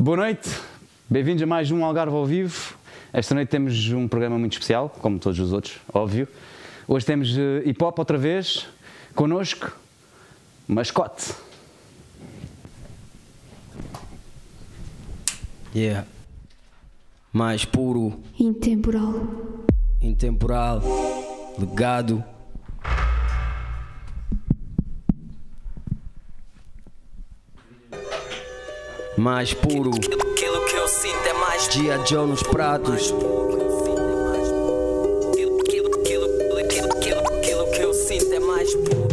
Boa noite, bem-vindos a mais um Algarve ao vivo. Esta noite temos um programa muito especial, como todos os outros, óbvio. Hoje temos uh, hip hop outra vez, connosco, mascote. Yeah. Mais puro, Intemporal. intemporal, legado. Mais puro, Aquilo que eu sinto é mais G.I. Joe nos pratos. É mais puro.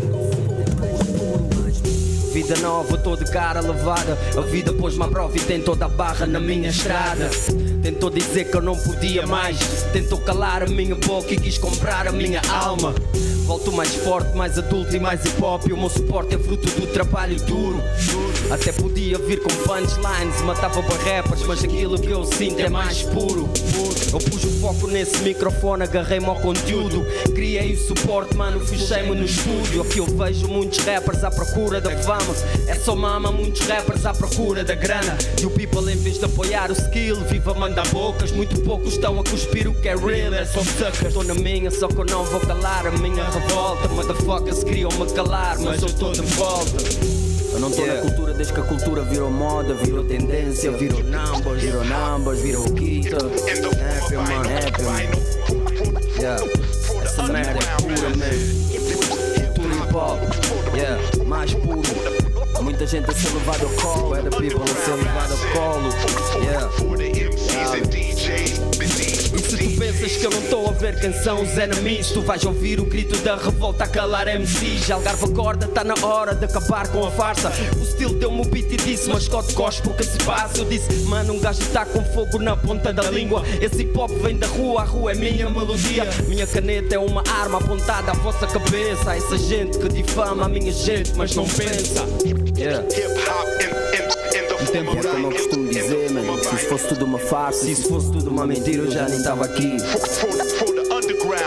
Vida nova, tô de cara lavada. A vida pôs-me à prova e tem toda a barra na minha estrada. Tentou dizer que eu não podia mais. Tentou calar a minha boca e quis comprar a minha alma. Volto mais forte, mais adulto e mais hip hop. E o meu suporte é fruto do trabalho duro. Até podia vir com punchlines, matava rappers, mas aquilo que eu sinto é mais puro. Eu pus o foco nesse microfone, agarrei-me ao conteúdo. Criei o suporte, mano, fechei-me no estúdio. Aqui eu vejo muitos rappers à procura da fama. É só mama, muitos rappers à procura da grana. E o people, em vez de apoiar o skill, viva mandar bocas. Muito poucos estão a cuspir o que é real, é só suckers. Estou na minha, só que eu não vou calar a minha revolta. Motherfuckers queriam-me calar, mas eu estou de volta. Eu não tô na cultura desde que a cultura virou moda, virou tendência, virou numbers, virou numbers, virou quita. Rap, mano, rap, mano. Yeah. Essa merda é pura mesmo. Puro hip hop, yeah, mais puro. Muita gente a ser levada ao colo, é da people a ser levada ao colo, yeah. Pensas que eu não estou a ver quem são os enemies, tu vais ouvir o grito da revolta a calar MCs. Algarve acorda, tá na hora de acabar com a farsa. O estilo deu-me o beat e disse, mascote, cospe o que se passa. Eu disse, mano, um gajo está com fogo na ponta da língua. Esse hip hop vem da rua, a rua é minha melodia. Minha caneta é uma arma apontada à vossa cabeça. Essa gente que difama a minha gente, mas não pensa. Yeah. Tempo É como eu costumo dizer, mano. Se isso fosse tudo uma farsa, se isso fosse tudo uma mentira, eu já nem estava aqui.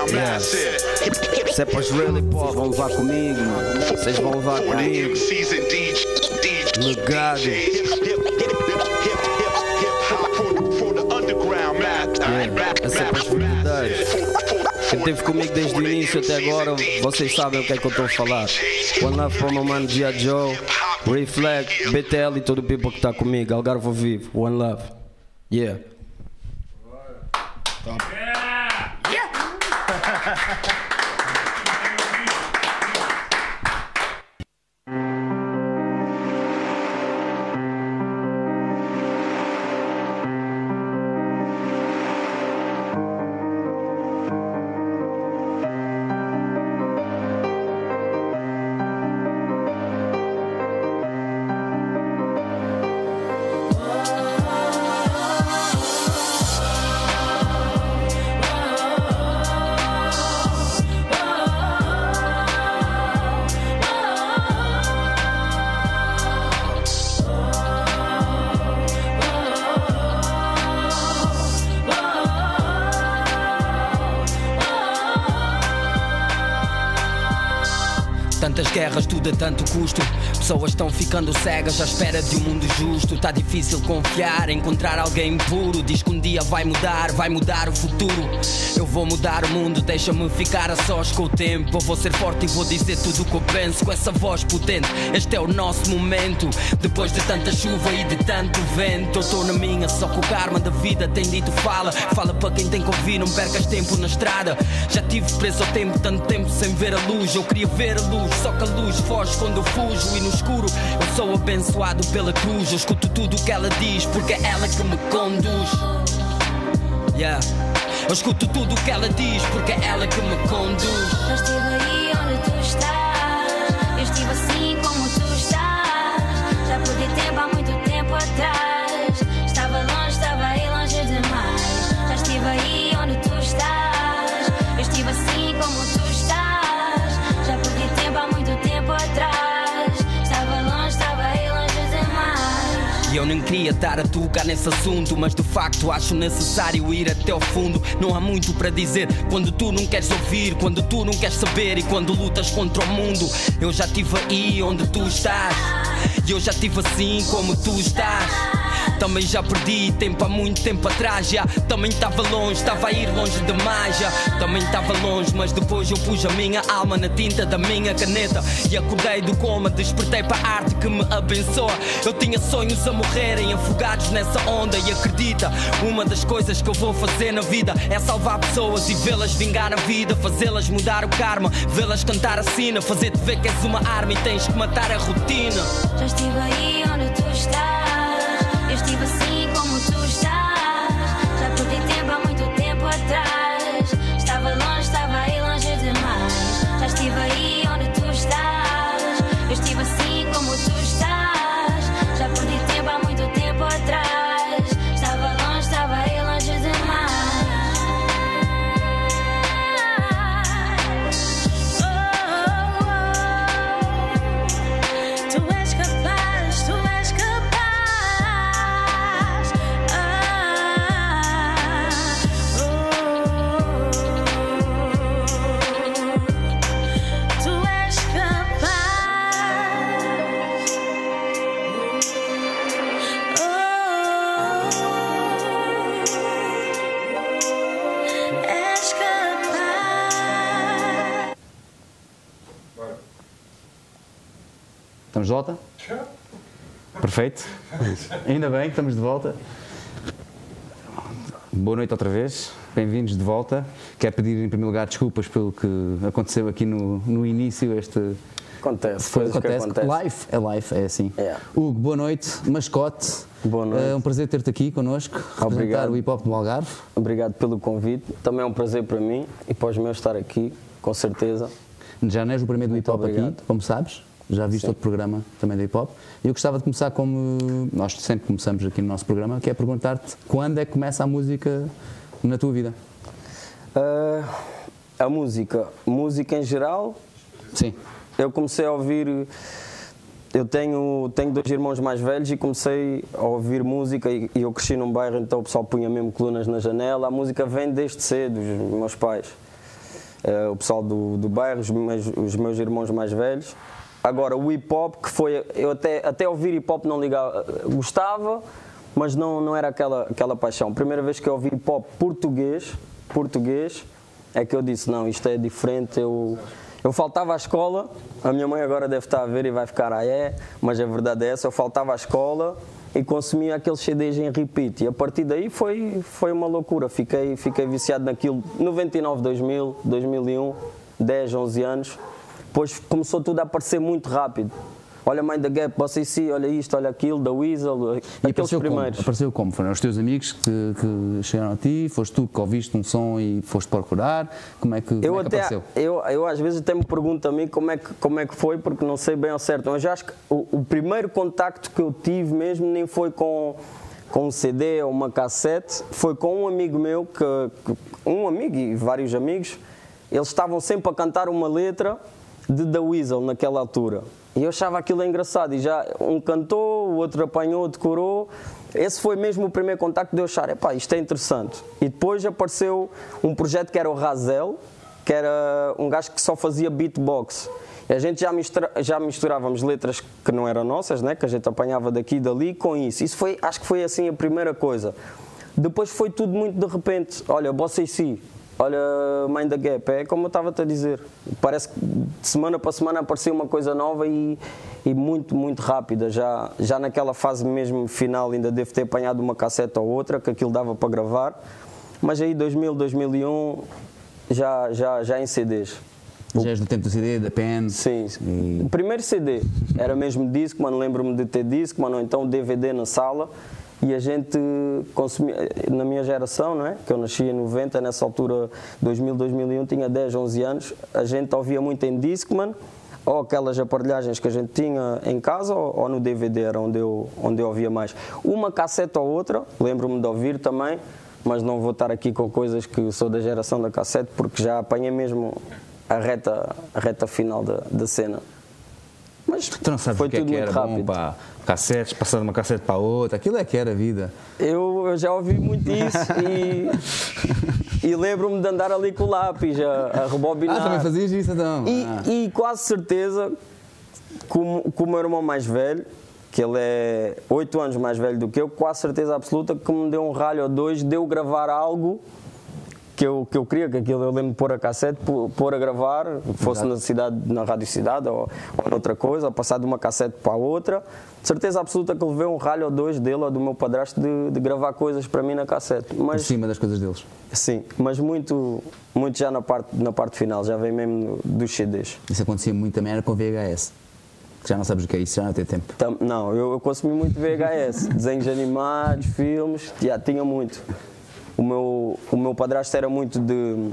Yeah. Se é para os real hip hop, vão levar comigo, mano. Vocês vão levar comigo. Legado. Yeah. Essa é para os verdadeiros. Quem esteve comigo desde o início até agora, vocês sabem o que é que eu estou a falar. One Love para o meu mano G.I. Joe, Reflect, BTL e todo o people que está comigo. Algarve ao vivo. One Love. Yeah. Tudo a tanto custo. Pessoas estão ficando cegas à espera de um mundo justo. Tá difícil confiar, encontrar alguém puro. Diz que um dia vai mudar, vai mudar o futuro. Eu vou mudar o mundo, deixa-me ficar a sós com o tempo. Eu vou ser forte e vou dizer tudo o que eu penso com essa voz potente. Este é o nosso momento. Depois de tanta chuva e de tanto vento, eu estou na minha, só que o karma da vida tem dito fala. Fala para quem tem que ouvir, não percas tempo na estrada. Já tive preso ao tempo, tanto tempo sem ver a luz. Eu queria ver a luz, só que a luz foge quando eu fujo. E no escuro eu sou abençoado pela cruz. Eu escuto tudo o que ela diz, porque é ela que me conduz. Yeah. Eu escuto tudo o que ela diz, porque é ela que me conduz. Queria estar a tocar nesse assunto, mas de facto acho necessário ir até ao fundo. Não há muito para dizer quando tu não queres ouvir, quando tu não queres saber e quando lutas contra o mundo. Eu já estive aí onde tu estás, e eu já estive assim como tu estás. Também já perdi tempo há muito tempo atrás. Já também estava longe, estava a ir longe demais. Já também estava longe, mas depois eu pus a minha alma na tinta da minha caneta. E acordei do coma, despertei para a que me abençoa. Eu tinha sonhos a morrerem, afogados nessa onda. E acredita, uma das coisas que eu vou fazer na vida é salvar pessoas e vê-las vingar a vida, fazê-las mudar o karma, vê-las cantar a sina, fazer-te ver que és uma arma e tens que matar a rotina. Já estive aí onde tu estás. Eu estive assim Perfeito. Ainda bem que estamos de volta. Boa noite outra vez. Bem-vindos de volta. Quero pedir em primeiro lugar desculpas pelo que aconteceu aqui no, no início. Este Acontece, foi coisas que acontecem. Live é live, é assim. É. Hugo, boa noite. Mascote. Boa noite. É um prazer ter-te aqui connosco. Representar Obrigado. o hip hop do Algarve. Obrigado pelo convite. Também é um prazer para mim e para os meus estar aqui, com certeza. Já não és o primeiro do hip hop aqui, como sabes. Já viste Sim. outro programa também do hip hop. E eu gostava de começar como nós sempre começamos aqui no nosso programa, que é perguntar-te quando é que começa a música na tua vida? Ah, a música, música em geral, Sim. eu comecei a ouvir. Eu tenho, tenho dois irmãos mais velhos e comecei a ouvir música e, e eu cresci num bairro, então o pessoal punha mesmo colunas na janela. A música vem desde cedo, os meus pais. Eh, o pessoal do, do bairro, os meus, os meus irmãos mais velhos. Agora, o hip hop, que foi. Eu até, até ouvir hip hop não ligava. Gostava, mas não, não era aquela, aquela paixão. Primeira vez que eu ouvi hip hop português, português, é que eu disse: não, isto é diferente. Eu, eu faltava à escola, a minha mãe agora deve estar a ver e vai ficar, ah, é, mas a verdade é essa. Eu faltava à escola e consumia aqueles CDs em repeat. E a partir daí foi, foi uma loucura. Fiquei, fiquei viciado naquilo. 99, 2000, 2001, 10, 11 anos. Depois começou tudo a aparecer muito rápido. Olha Mind the Gap, você sim, olha isto, olha aquilo, da Weasel, E aqueles primeiros. Como? Apareceu como? Foram os teus amigos que, que chegaram a ti? Foste tu que ouviste um som e foste procurar? Como é que, Eu como é que até, apareceu? eu, eu às vezes até me pergunto a mim como é que, como é que foi, porque não sei bem ao certo. Mas acho que o, o primeiro contacto que eu tive mesmo nem foi com, com um CD ou uma cassete, foi com um amigo meu, que, que- um amigo e vários amigos, eles estavam sempre a cantar uma letra de The Weasel naquela altura. E eu achava aquilo engraçado. E já um cantou, o outro apanhou, decorou. Esse foi mesmo o primeiro contacto de eu achar, epá, isto é interessante. E depois apareceu um projeto que era o Razel, que era um gajo que só fazia beatbox. E a gente já, mistura, já misturávamos letras que não eram nossas, né? que a gente apanhava daqui e dali com isso. Isso foi, acho que foi assim a primeira coisa. Depois foi tudo muito de repente. Olha, Bossa e Si, olha Mind the Gap, é como eu estava-te a dizer. Parece que de semana para semana aparecia uma coisa nova e, e muito, muito rápida. Já, já naquela fase mesmo final ainda devo ter apanhado uma cassete ou outra, que aquilo dava para gravar. Mas aí 2000, 2001 já, já, já em CDs. Já és do tempo do CD, da pen? Sim, o primeiro CD era mesmo disco, mano, lembro-me de ter disco, mano, ou então DVD na sala e a gente consumia, na minha geração, não é? Que eu nasci em 90, nessa altura, 2000, 2001, tinha 10, 11 anos, a gente ouvia muito em disco, mano, ou aquelas aparelhagens que a gente tinha em casa ou, ou no DVD, era onde eu, onde eu ouvia mais. Uma cassete ou outra, lembro-me de ouvir também, mas não vou estar aqui com coisas que sou da geração da cassete, porque já apanhei mesmo a reta, a reta final da, da cena. Mas Tu não sabes foi que é tudo que muito bom rápido. para cassetes, passar de uma cassete para outra, aquilo é que era a vida. Eu, eu já ouvi muito isso e, e lembro-me de andar ali com o lápis a, a rebobinar. Ah, também fazias isso então? E, Ah. e quase certeza que o, que o meu irmão mais velho que ele é 8 anos mais velho do que eu, quase certeza absoluta que me deu um ralho ou dois de eu gravar algo que eu, que eu queria, que aquilo eu lembro de pôr a cassete, pô- pôr a gravar, fosse na cidade, na Rádio Cidade ou, ou noutra coisa, ou passar de uma cassete para a outra. De certeza absoluta que levei um ralho ou dois dele ou do meu padrasto de, de gravar coisas para mim na cassete. Por Mas cima das coisas deles. sim, mas muito, muito já na parte, na parte final, já vem mesmo dos CDs. Isso acontecia muito também, era com VHS. Que já não sabes o que é isso, já não tem tempo. Não, eu, eu consumi muito VHS, desenhos animados, filmes, já tinha muito. O meu, o meu padrasto era muito de,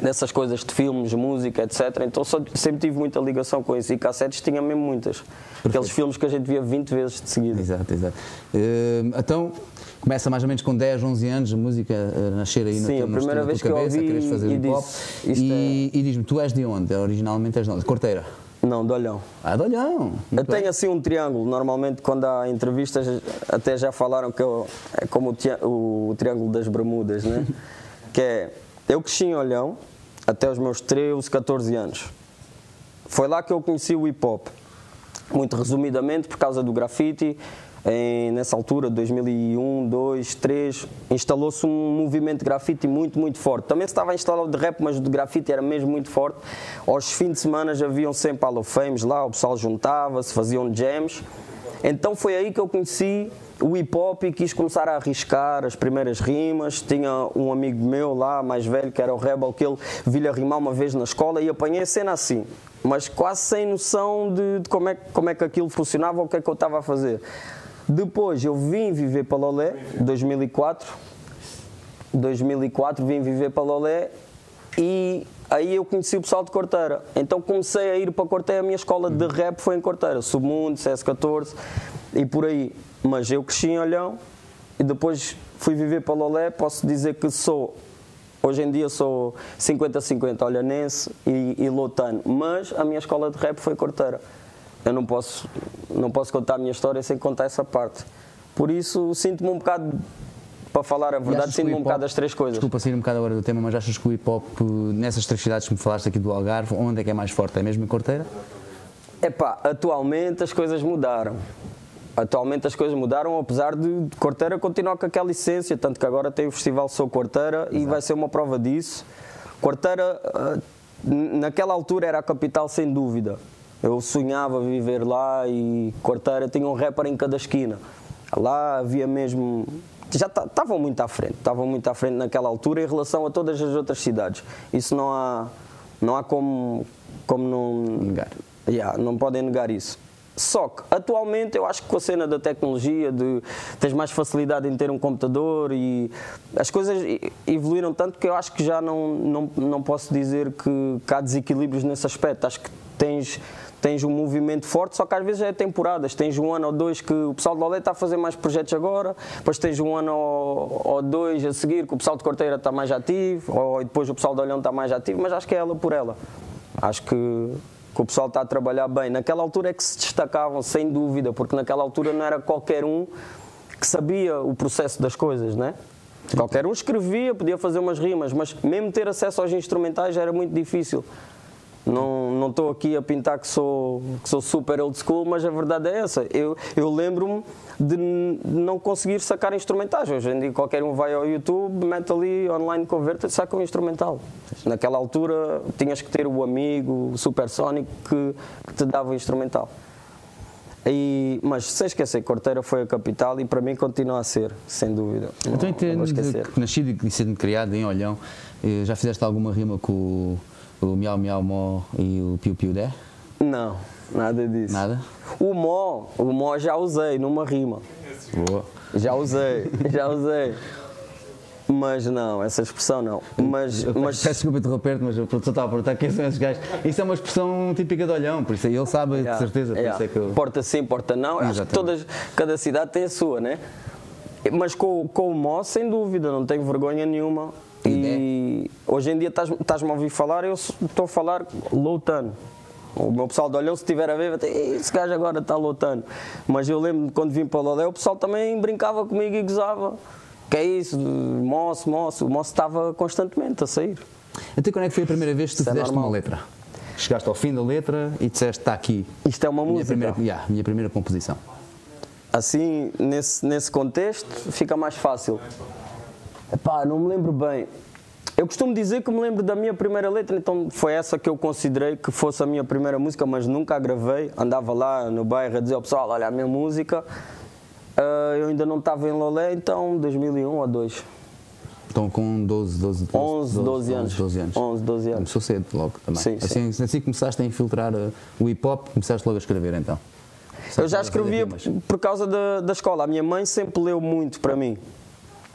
dessas coisas de filmes, música, etc. Então só- sempre tive muita ligação com isso. E cassetes tinha mesmo muitas. Aqueles filmes que a gente via 20 vezes de seguida. Exato, exato. Eh, então, começa mais ou menos com 10, 11 anos, a música a nascer aí no Sim, teu, a na primeira vez que eu cabeça, ouvi queres fazer e disse, E, e diz-me, tu és de onde? Originalmente és de onde? De Corteira? Não, de olhão. Ah, de Olhão. Eu tenho assim um triângulo. Normalmente, quando há entrevistas, até já falaram que eu, é como o, o triângulo das Bermudas, né? que é, eu cresci em Olhão até os meus 13, 14 anos. Foi lá que eu conheci o hip hop. Muito resumidamente, por causa do grafite. Em, nessa altura, 2001, 2, 3, instalou-se um movimento de grafite muito, muito forte. Também se estava instalado de rap, mas de grafite era mesmo muito forte. Aos fins de semana haviam sempre Hall of Fames lá, o pessoal juntava-se, faziam jams. Então foi aí que eu conheci o hip hop e quis começar a arriscar as primeiras rimas. Tinha um amigo meu lá, mais velho, que era o Rebel, que ele vi-lhe rimar uma vez na escola e apanhei a cena assim, mas quase sem noção de, de como, é, como é que aquilo funcionava ou o que é que eu estava a fazer. Depois eu vim viver para Lolé, 2004. 2004 vim viver para Lolé e aí eu conheci o pessoal de Corteira. Então comecei a ir para Corteira, a minha escola de rap foi em Corteira, Submundo, CS14 e por aí. Mas eu cresci em Olhão e depois fui viver para Lolé, posso dizer que sou Hoje em dia sou 50-50 olhanense e, e lotano, mas a minha escola de rap foi Corteira. Eu não posso, não posso contar a minha história sem contar essa parte. Por isso sinto-me um bocado, para falar a verdade, sinto-me um bocado das três coisas. Desculpa sair um bocado agora do tema, mas achas que o hip hop, nessas três cidades que me falaste aqui do Algarve, onde é que é mais forte? É mesmo em Corteira? Epá, atualmente as coisas mudaram. Atualmente as coisas mudaram, apesar de Corteira continuar com aquela essência, tanto que agora tem o Festival Sou Corteira e vai ser uma prova disso. Corteira, ah, naquela altura, era a capital sem dúvida. Eu sonhava viver lá e Corteira tinha um rapper em cada esquina. Lá havia mesmo. Já estavam muito à frente, estavam muito à frente naquela altura em relação a todas as outras cidades. Isso não há, não há como, como não. Negar. Yeah, não podem negar isso. Só que atualmente eu acho que com a cena da tecnologia, de tens mais facilidade em ter um computador e as coisas evoluíram tanto que eu acho que já não, não, não posso dizer que, que há desequilíbrios nesse aspecto. Acho que tens, tens um movimento forte, só que às vezes é temporadas. Tens um ano ou dois que o pessoal de Lolé está a fazer mais projetos agora, depois tens um ano ou, ou dois a seguir que o pessoal de Corteira está mais ativo, ou depois o pessoal de Olhão está mais ativo, mas acho que é ela por ela. Acho que, que o pessoal está a trabalhar bem. Naquela altura é que se destacavam, sem dúvida, porque naquela altura não era qualquer um que sabia o processo das coisas, né? Qualquer um escrevia, podia fazer umas rimas, mas mesmo ter acesso aos instrumentais era muito difícil. Não não estou aqui a pintar que sou, que sou super old school, mas a verdade é essa. Eu, eu lembro-me de não conseguir sacar instrumentais. Hoje em dia qualquer um vai ao YouTube, mete ali online converter e saca um instrumental. Naquela altura tinhas que ter o amigo, o supersónico que, que te dava o instrumental. E, mas sem esquecer, Corteira foi a capital e para mim continua a ser, sem dúvida. Então, não de nascido e sendo criado em Olhão, eh, já fizeste alguma rima com o, o Miau Miau Mó e o Piu Piu Dé? Não, nada disso. Nada? O mó, o mó já usei numa rima. Boa. Já usei, já usei. Mas não, essa expressão não. Mas, mas Peço desculpa interromper-te, mas o produtor estava a perguntar quem são esses gajos. Isso é uma expressão típica de Olhão, por isso ele sabe de Yeah, certeza. Por yeah. é que eu... Porta sim, porta não. Acho que todas, cada cidade tem a sua, né? Mas com, com o Mó, sem dúvida, não tenho vergonha nenhuma. E hoje em dia estás- estás-me a ouvir falar, eu estou a falar loutano. O meu pessoal de Olhão, se estiver a ver, vai ter, "Ih, esse gajo agora está lotando. Mas eu lembro quando vim para o Lolé, o pessoal também brincava comigo e gozava. Que é isso, moço, moço. O moço estava constantemente a sair. Até quando é que foi a primeira vez que tu Isso é fizeste normal. uma letra? Chegaste ao fim da letra e disseste, está aqui. Isto é uma Minha música. primeira, yeah, minha primeira composição. Assim, nesse, nesse contexto, fica mais fácil. Epá, não me lembro bem. Eu costumo dizer que me lembro da minha primeira letra, então foi essa que eu considerei que fosse a minha primeira música, mas nunca a gravei. Andava lá no bairro a dizer ao pessoal: olha, a minha música. Ah, eu ainda não estava em Lolé, então 2001 ou 2. Estão com 12, 12, 11, 12 anos. 12 anos. 11, 12 anos. Começou cedo logo também. Sim, assim, assim que começaste a infiltrar uh, o hip hop, começaste logo a escrever então. Eu já Começaste a fazer escrevia rimas. por causa da, da escola. A minha mãe sempre leu muito para mim.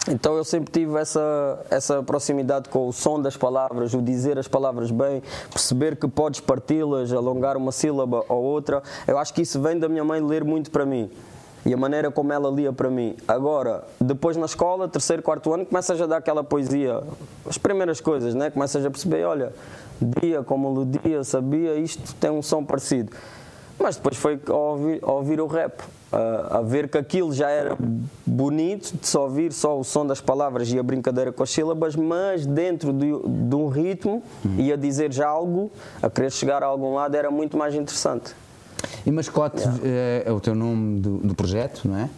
Então eu sempre tive essa, essa proximidade com o som das palavras, o dizer as palavras bem, perceber que podes parti-las, alongar uma sílaba ou outra. Eu acho que isso vem da minha mãe ler muito para mim. E a maneira como ela lia para mim. Agora, depois na escola, terceiro, quarto ano, começas a dar aquela poesia, as primeiras coisas, né? Começas a perceber, olha, dia com melodia, sabia, isto tem um som parecido. Mas depois foi ouvir, a ouvir o rap, a, a ver que aquilo já era bonito, de só ouvir só o som das palavras e a brincadeira com as sílabas, mas dentro de, de um ritmo e a dizer já algo, a querer chegar a algum lado, era muito mais interessante. E Mascote eh, é o teu nome do, do projeto, não é?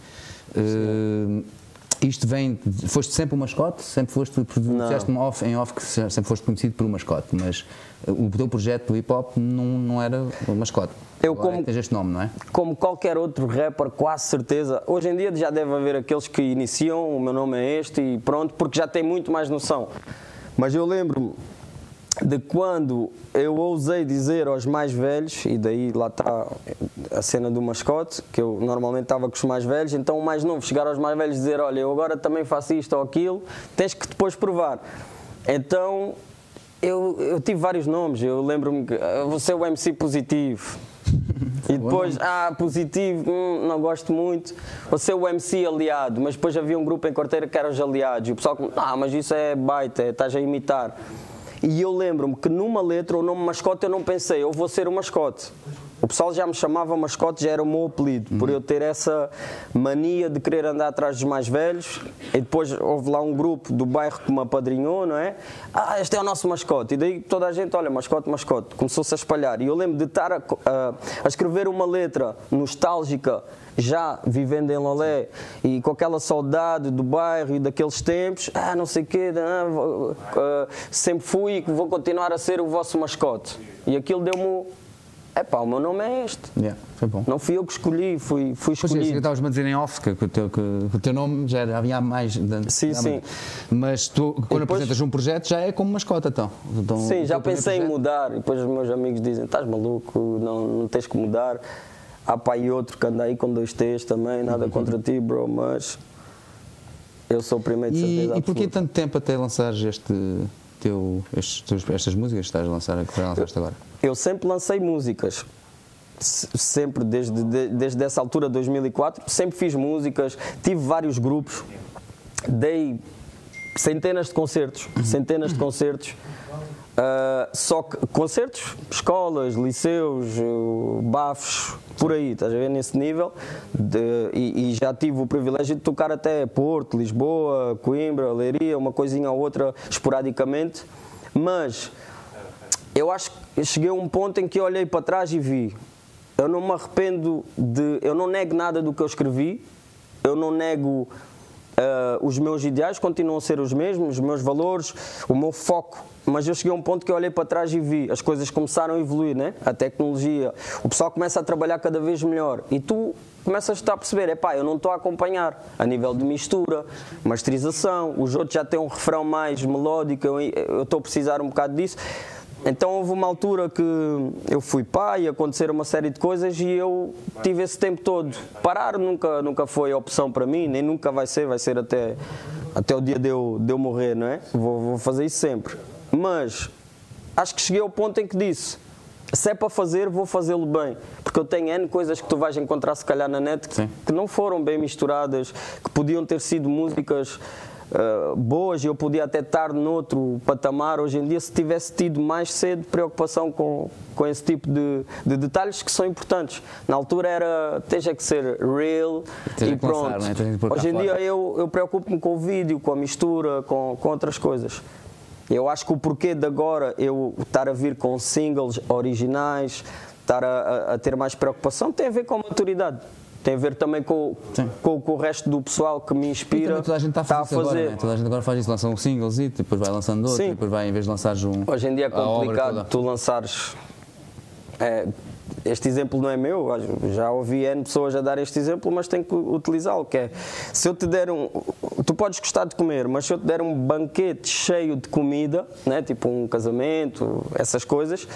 Eh, isto vem, foste sempre um mascote? Sempre foste, disseste-me off, em off que se- sempre foste conhecido por um mascote, mas o teu projeto do hip hop não, não era mascote. Eu Agora é como- tens este nome, não é? como qualquer outro rapper, quase certeza. Hoje em dia já deve haver aqueles que iniciam, o meu nome é este e pronto, porque já tem muito mais noção. Mas eu lembro-me de quando eu ousei dizer aos mais velhos, e daí lá está a cena do mascote, que eu normalmente estava com os mais velhos, então o mais novo chegar aos mais velhos e dizer: Olha, eu agora também faço isto ou aquilo, tens que depois provar. Então eu, eu tive vários nomes, eu lembro-me que ah, você é o MC positivo. E depois, ah, positivo, hum, não gosto muito. Você é o MC aliado, mas depois havia um grupo em quarteira que eram os aliados. E o pessoal, ah, mas isso é baita, estás a imitar. E eu lembro-me que numa letra, o nome mascote, eu não pensei, eu vou ser o mascote. O pessoal já me chamava mascote, já era o meu apelido, por eu ter essa mania de querer andar atrás dos mais velhos. E depois houve lá um grupo do bairro que me apadrinhou, não é? Ah, este é o nosso mascote. E daí toda a gente, olha, mascote, mascote. Começou-se a espalhar. E eu lembro de estar a, a- a escrever uma letra nostálgica, já vivendo em Lolé, e com aquela saudade do bairro e daqueles tempos. Ah, não sei o quê, ah, ah, sempre fui e vou continuar a ser o vosso mascote. E aquilo deu-me. Epá, o meu nome é este. Yeah, foi bom. Não fui eu que escolhi, fui, fui Pois é, escolhido. estavas-me a dizer em off, que, que o teu, que, que o teu nome já era, havia mais. de- Sim, sim. mais. Mas tu, quando depois- apresentas um projeto, já é como mascota, então. Então, Sim, já pensei em projeto- mudar. E depois os meus amigos dizem: estás maluco, não, não tens que mudar. Há pai e outro que anda aí com dois T's também, nada Uhum. contra ti, bro, mas eu sou o primeiro de E, certeza. e porquê absoluta. tanto tempo até lançares este teu, estes, estas músicas que estás a lançar, que lançaste agora? Eu sempre lancei músicas. Se- Sempre, desde, de- desde essa altura, 2004, sempre fiz músicas, tive vários grupos, dei centenas de concertos, centenas de concertos. Ah, só que concertos, escolas, liceus, uh, bafos, por aí, estás a ver, nesse nível. De- e, e já tive o privilégio de tocar até Porto, Lisboa, Coimbra, Leiria, uma coisinha ou outra esporadicamente. Mas eu acho que cheguei a um ponto em que olhei para trás e vi. Eu não me arrependo de. Eu não nego nada do que eu escrevi, eu não nego. ah, os meus ideais continuam a ser os mesmos, os meus valores, o meu foco. Mas eu cheguei a um ponto que eu olhei para trás e vi, as coisas começaram a evoluir, né? a tecnologia, o pessoal começa a trabalhar cada vez melhor e tu começas a perceber, é pá, eu não estou a acompanhar a nível de mistura, masterização, os outros já têm um refrão mais melódico, eu eu estou a precisar um bocado disso. Então houve uma altura que eu fui pai, aconteceram uma série de coisas e eu tive esse tempo todo. Parar nunca, nunca foi opção para mim, nem nunca vai ser, vai ser até, até o dia de eu, de eu morrer, não é? Vou, vou fazer isso sempre. Mas acho que cheguei ao ponto em que disse: se é para fazer, vou fazê-lo bem. Porque eu tenho N coisas que tu vais encontrar, se calhar, na net que, que não foram bem misturadas, que podiam ter sido músicas ah, boas eu podia até estar noutro patamar hoje em dia se tivesse tido mais cedo preocupação com, com esse tipo de, de detalhes que são importantes. Na altura era, teja que ser real Tens e lançar, pronto. é? Cá Hoje em dia eu, eu preocupo-me com o vídeo, com a mistura, com, com outras coisas. Eu acho que o porquê de agora eu estar a vir com singles originais, estar a, a- a ter mais preocupação, tem a ver com a maturidade. Tem a ver também com, com, com o resto do pessoal que me inspira. toda a gente está a fazer, isso agora, né? toda a gente agora faz isso, lança um singles e depois vai lançando outro, Sim. e depois vai, em vez de lançares um. Hoje em dia é a complicado tu lançares. é, este exemplo não é meu, já ouvi N pessoas a dar este exemplo, mas tenho que utilizá-lo. Que é, se eu te der um. Tu podes gostar de comer, mas se eu te der um banquete cheio de comida, né, tipo um casamento, essas coisas,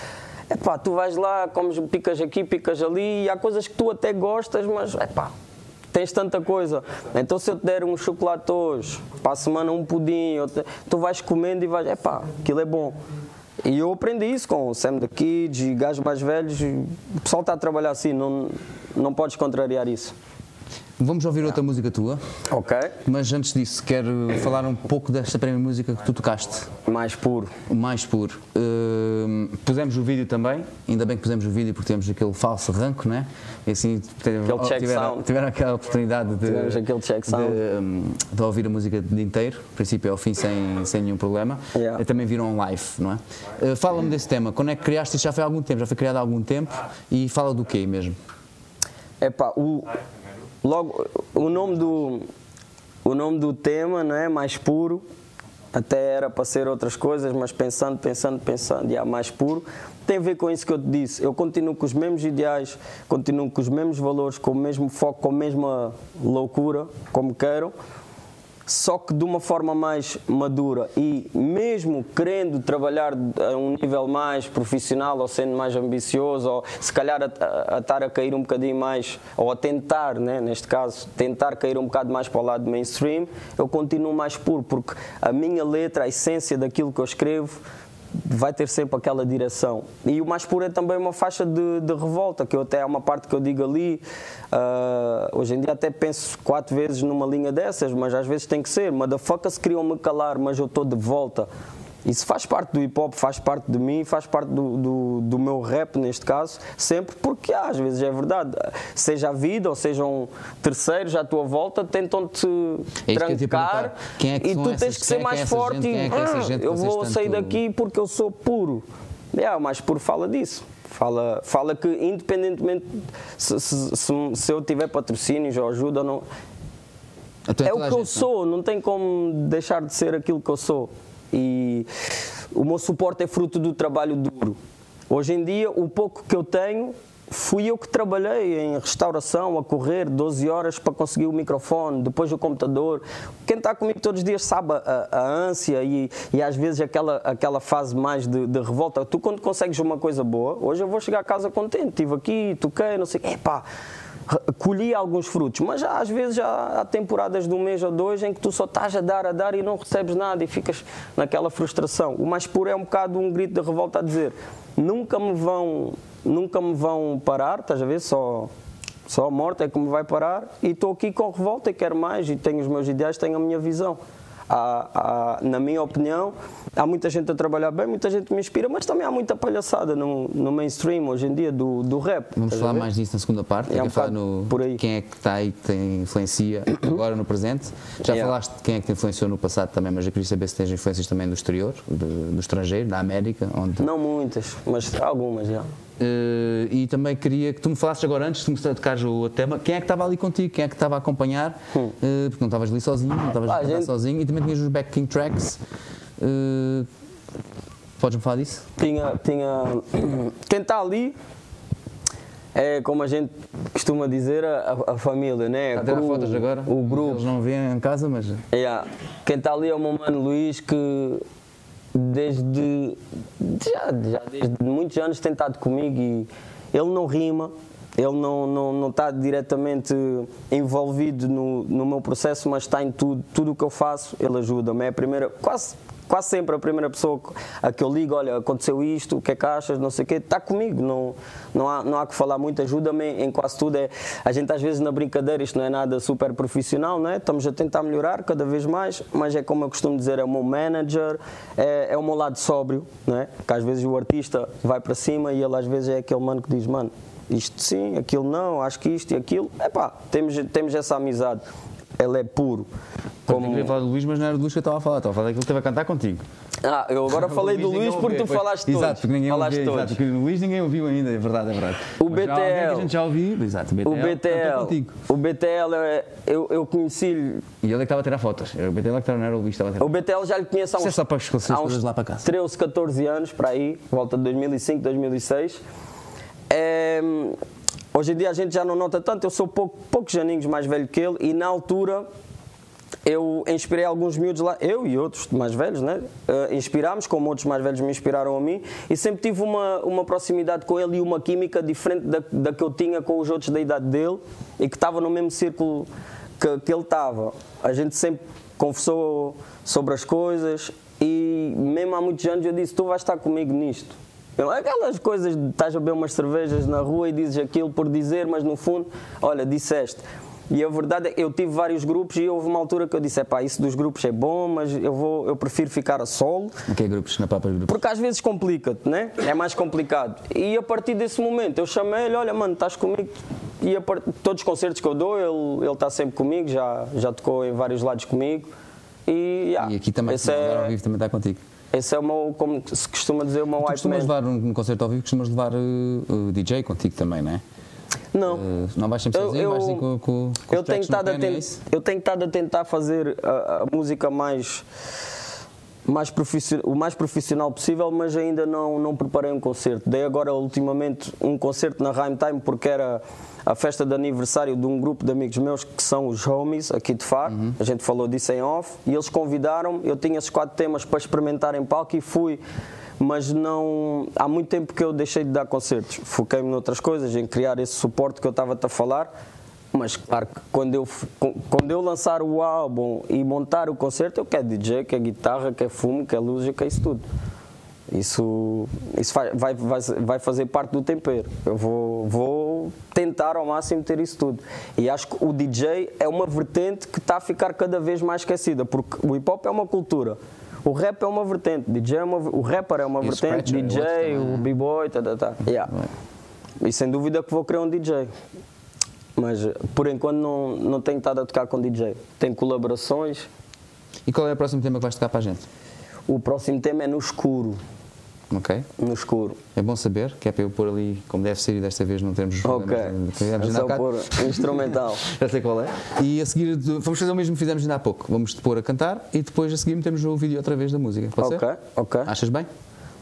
epá, tu vais lá, comes, picas aqui, picas ali, e há coisas que tu até gostas, mas epá, tens tanta coisa. Então se eu te der um chocolate hoje, para a semana um pudim, te- tu vais comendo e vais, epá, aquilo é bom. E eu aprendi isso com o Sam da Kids e gajos mais velhos. O pessoal está a trabalhar assim, não, não podes contrariar isso. Vamos ouvir outra música tua, Ok? mas antes disso quero falar um pouco desta primeira música que tu tocaste, Mais puro. Mais Puro. Hum, pusemos o vídeo também, ainda bem que pusemos o vídeo porque temos aquele falso arranco, não é? E assim tiveram, aquela oportunidade de, de, hum, de ouvir a música de inteiro, princípio ao fim, sem, sem nenhum problema. Yeah. Também viram live, não é? Uh, Fala-me desse tema, quando é que criaste isto? Já foi há algum tempo, já foi criado há algum tempo e fala do quê mesmo? Epá, o, logo, o nome do o nome do tema não é? Mais puro. Até era para ser outras coisas mas pensando pensando pensando e há mais puro. Tem a ver com isso que eu te disse. Eu continuo com os mesmos ideais continuo com os mesmos valores com o mesmo foco com a mesma loucura como quero só que de uma forma mais madura e mesmo querendo trabalhar a um nível mais profissional ou sendo mais ambicioso ou se calhar a, a- a estar a cair um bocadinho mais ou a tentar, né, neste caso, tentar cair um bocado mais para o lado mainstream, eu continuo mais puro porque a minha letra, a essência daquilo que eu escrevo vai ter sempre aquela direção. E o mais puro é também uma faixa de, de revolta, que eu até há uma parte que eu digo ali. ah, hoje em dia até penso quatro vezes numa linha dessas, mas às vezes tem que ser. Motherfuckers queriam-me calar, mas eu estou de volta. Isso faz parte do hip hop, faz parte de mim, faz parte do, do, do meu rap, neste caso, sempre porque ah, às vezes é verdade. Seja a vida ou sejam terceiros à tua volta, tentam-te É eu trancar é e tu essas- tens que ser é é mais essa forte gente? e é é "Ah, que eu vou sair tanto- daqui porque eu sou puro. É, o mais puro fala disso. Fala, fala que independentemente se, se, se- se eu tiver patrocínios ou ajuda ou não, Então é o que eu gente, não sou, não tem como deixar de ser aquilo que eu sou. E o meu suporte é fruto do trabalho duro. Hoje em dia, o pouco que eu tenho, fui eu que trabalhei em restauração, a correr 12 horas para conseguir o microfone, depois o computador. Quem está comigo todos os dias sabe a, a ânsia e, e às vezes aquela, aquela fase mais de, de revolta. Tu, quando consegues uma coisa boa, hoje eu vou chegar a casa contente. Estive aqui, toquei, não sei. Epá, colhi alguns frutos, mas já, às vezes já há temporadas de um mês ou dois em que tu só estás a dar, a dar e não recebes nada e ficas naquela frustração. O mais puro é um bocado um grito de revolta a dizer nunca me vão, nunca me vão parar, estás a ver? Só, só a morte é que me vai parar e estou aqui com revolta e quero mais e tenho os meus ideais, tenho a minha visão. Há- há- na minha opinião, há muita gente a trabalhar bem, muita gente me inspira, mas também há muita palhaçada no, no mainstream hoje em dia do, do rap. Vamos falar mais disso na segunda parte. É É um falar no por aí. quem é que está aí que tem influencia agora no presente. Já Yeah. falaste de quem é que te influenciou no passado também, mas eu queria saber se tens influências também do exterior, do, do estrangeiro, da América, onde. Não muitas, mas algumas já. Eh, e também queria que tu me falasses agora, antes de começar a tocar o tema, quem é que estava ali contigo, quem é que estava a acompanhar, Eh, porque não estavas ali sozinho, não estavas. Ah, a cantar gente- sozinho e também tinhas os backing tracks. Eh, Podes-me falar disso? Tinha, tinha. Quem está ali é, como a gente costuma dizer, a, a família, né? Está a tirar fotos agora? O grupo. Eles não vêem em casa, mas. Yeah. Quem está ali é o meu mano Luís, que desde. Já, já desde muitos anos tem estado comigo e ele não rima, ele não, não, não está diretamente envolvido no, no meu processo, mas está em tudo, tudo o que eu faço, ele ajuda-me. É a primeira, quase, quase sempre a primeira pessoa a que eu ligo, olha, aconteceu isto, o que é que achas, não sei o quê, está comigo, não, não, há, não há que falar muito, ajuda-me em quase tudo. É, a gente às vezes na brincadeira, isto não é nada super profissional, não é? estamos a tentar melhorar cada vez mais, mas é como eu costumo dizer, é o meu manager, é, é o meu lado sóbrio, não é? que às vezes o artista vai para cima e ele às vezes é aquele mano que diz, mano, isto sim, aquilo não, acho que isto e aquilo, epá, temos, temos essa amizade. Ele é puro. Eu Como... queria falar do Luís, mas não era do Luís que eu estava a falar. Estava a falar daquele que esteve a cantar contigo. Ah, eu agora falei do Luís, porque tu falaste todos. Exato, porque ninguém falaste ouviu. Exato, porque o Luís ninguém ouviu ainda, é verdade, é verdade. O Mas já BTL. a gente já ouviu, exato, o BTL. O BTL, contigo. o BTL, é- eu, eu conheci-lhe. E ele é que estava a tirar fotos. O BTL é que estava, não era o Luís estava a tirar O BTL já lhe conheço há é uns, só para há uns lá para casa. 13, 14 anos, para aí, volta de 2005, 2006. É, hoje em dia a gente já não nota tanto, eu sou pouco, poucos aninhos mais velho que ele e na altura eu inspirei alguns miúdos lá, eu e outros mais velhos, né? Eh, inspirámos, como outros mais velhos me inspiraram a mim, e sempre tive uma, uma proximidade com ele e uma química diferente da, da que eu tinha com os outros da idade dele e que estava no mesmo círculo que, que ele estava. A gente sempre conversou sobre as coisas e mesmo há muitos anos eu disse: Tu vais estar comigo nisto. Eu, Aquelas coisas de estás a beber umas cervejas na rua e dizes aquilo por dizer, mas no fundo, olha, disseste. E a verdade é que eu tive vários grupos e houve uma altura que eu disse: pá, isso dos grupos é bom, mas eu, vou, eu prefiro ficar a solo. O que é grupos? Na Papas Grupos? Porque às vezes complica-te, né? É mais complicado. E a partir desse momento eu chamei-lhe, olha mano, estás comigo. E a part... todos os concertos que eu dou, ele, ele está sempre comigo, já, já tocou em vários lados comigo. E, yeah, E aqui também, esse, agora ao é, vivo também está contigo. Esse é o meu, como se costuma dizer, o meu Tu costumas levar, num concerto ao vivo, costumas levar uh, uh, DJ contigo também, não é? Não. Uh, não vais sempre sozinho, eu- vais assim com, com, com eu tenho, estado a é ten- isso? eu tenho estado a tentar fazer a, a música mais, mais o mais profissional possível, mas ainda não, não preparei um concerto. Dei agora, ultimamente, um concerto na Rhyme Time, porque era a festa de aniversário de um grupo de amigos meus que são os Homies, aqui de Faro. Uhum. A gente falou disso em off. E eles convidaram-me. Eu tinha esses quatro temas para experimentar em palco e fui. Mas não. Há muito tempo que eu deixei de dar concertos. Foquei-me noutras coisas, em criar esse suporte que eu estava-te a falar. Mas claro que quando eu, quando eu lançar o álbum e montar o concerto, eu quero DJ, quero guitarra, quero fumo, quero luz, eu quero isso tudo. Isso, isso vai, vai, vai, fazer parte do tempero. Eu vou, vou tentar ao máximo ter isso tudo. E acho que o DJ é uma vertente que está a ficar cada vez mais esquecida, porque o hip hop é uma cultura. O rap é uma vertente, DJ é uma, o rapper é uma E o vertente, é DJ, outro também, o b-boy, tá, tá, tá. Yeah. E sem dúvida que vou criar um DJ. Mas por enquanto não, não tenho estado a tocar com DJ. Tenho colaborações. E qual é o próximo tema que vais tocar para a gente? O próximo tema é no escuro. Ok? No escuro. É bom saber, que é para eu pôr ali como deve ser e desta vez não temos os Ok. É só pôr instrumental. Já sei qual é. E a seguir vamos fazer o mesmo que fizemos ainda há pouco. Vamos te pôr a cantar e depois a seguir metemos o vídeo outra vez da música. Pode ok, ser? ok. Achas bem?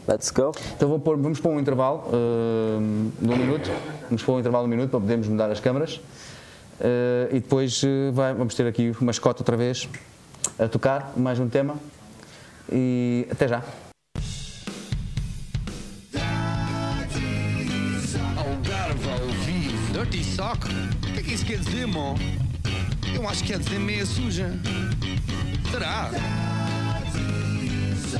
Let's go. Então vou pôr- vamos pôr um intervalo hum, de um minuto. Vamos pôr um intervalo de um minuto para podermos mudar as câmaras. Uh, e depois uh, vai- vamos ter aqui o mascote outra vez a tocar mais um tema. E até já. Dirty sock? O que é que isso quer dizer, mo? Eu acho que quer dizer meia suja. Será? Vivo.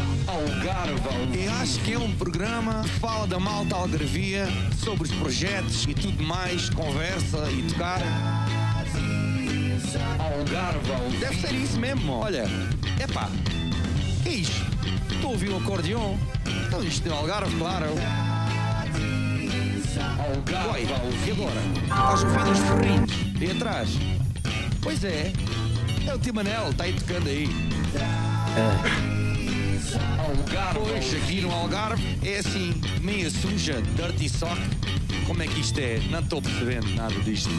Eu acho que é um programa que fala da malta algarvia, sobre os projetos e tudo mais, conversa e tocar. Vivo. Deve ser isso mesmo, mo. Olha, epá, que é isto? Estou a ouvir um acordeão. Então isto é Algarve, claro. Algarve e agora? Estás a ouvir os ferrinhos aí atrás? Pois é, é o Timanel, está aí tocando aí. Algarve. Pois, aqui no Algarve é assim, meia suja, dirty sock. Como é que isto é? Não estou percebendo nada disto.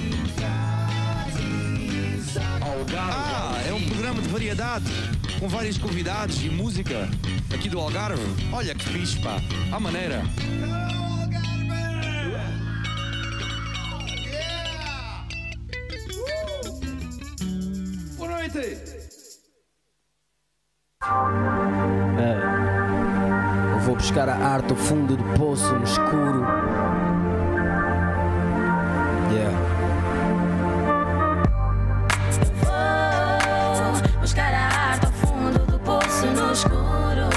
Ah, é um programa de variedades, com vários convidados e música aqui do Algarve. Olha que fixe, pá, à maneira. Noite! Eu vou buscar a arte ao fundo do poço, no escuro. Yeah. Vou buscar a arte ao fundo do poço no escuro.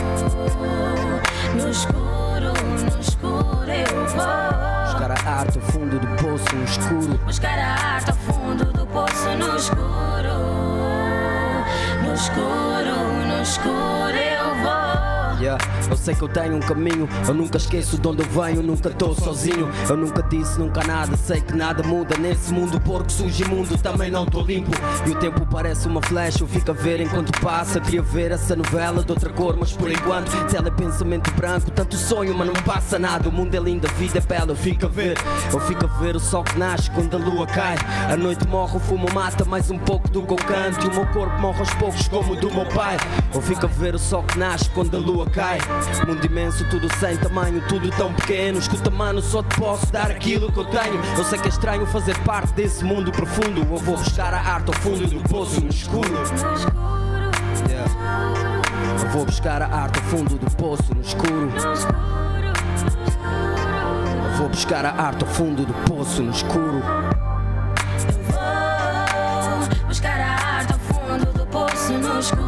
No escuro, no escuro eu vou. Buscar a arte ao fundo do poço, no escuro. Buscar a arte ao escuro. Sei que eu tenho um caminho, eu nunca esqueço de onde eu venho, nunca estou sozinho. Eu nunca disse nunca nada, sei que nada muda nesse mundo, porque surge mundo, também não estou limpo. E o tempo parece uma flecha, eu fico a ver enquanto passa. Queria ver essa novela de outra cor, mas por enquanto, tela é pensamento branco, tanto sonho, mas não passa nada. O mundo é lindo, a vida é bela, eu fico a ver. Eu fico a ver o sol que nasce quando a lua cai. A noite morre, o fumo mata mais um pouco do que canto. E o meu corpo morre aos poucos, como o do meu pai. Eu fico a ver o sol que nasce quando a lua cai. Mundo imenso, tudo sem tamanho, tudo tão pequeno. Escuta, mano, só te posso dar aquilo que eu tenho. Eu sei que é estranho fazer parte desse mundo profundo. Eu vou buscar a arte ao fundo do poço no escuro. Yeah. Eu vou buscar a arte ao fundo do poço no escuro. Eu vou buscar a arte ao fundo do poço no escuro. Vou buscar a arte ao fundo do poço no escuro.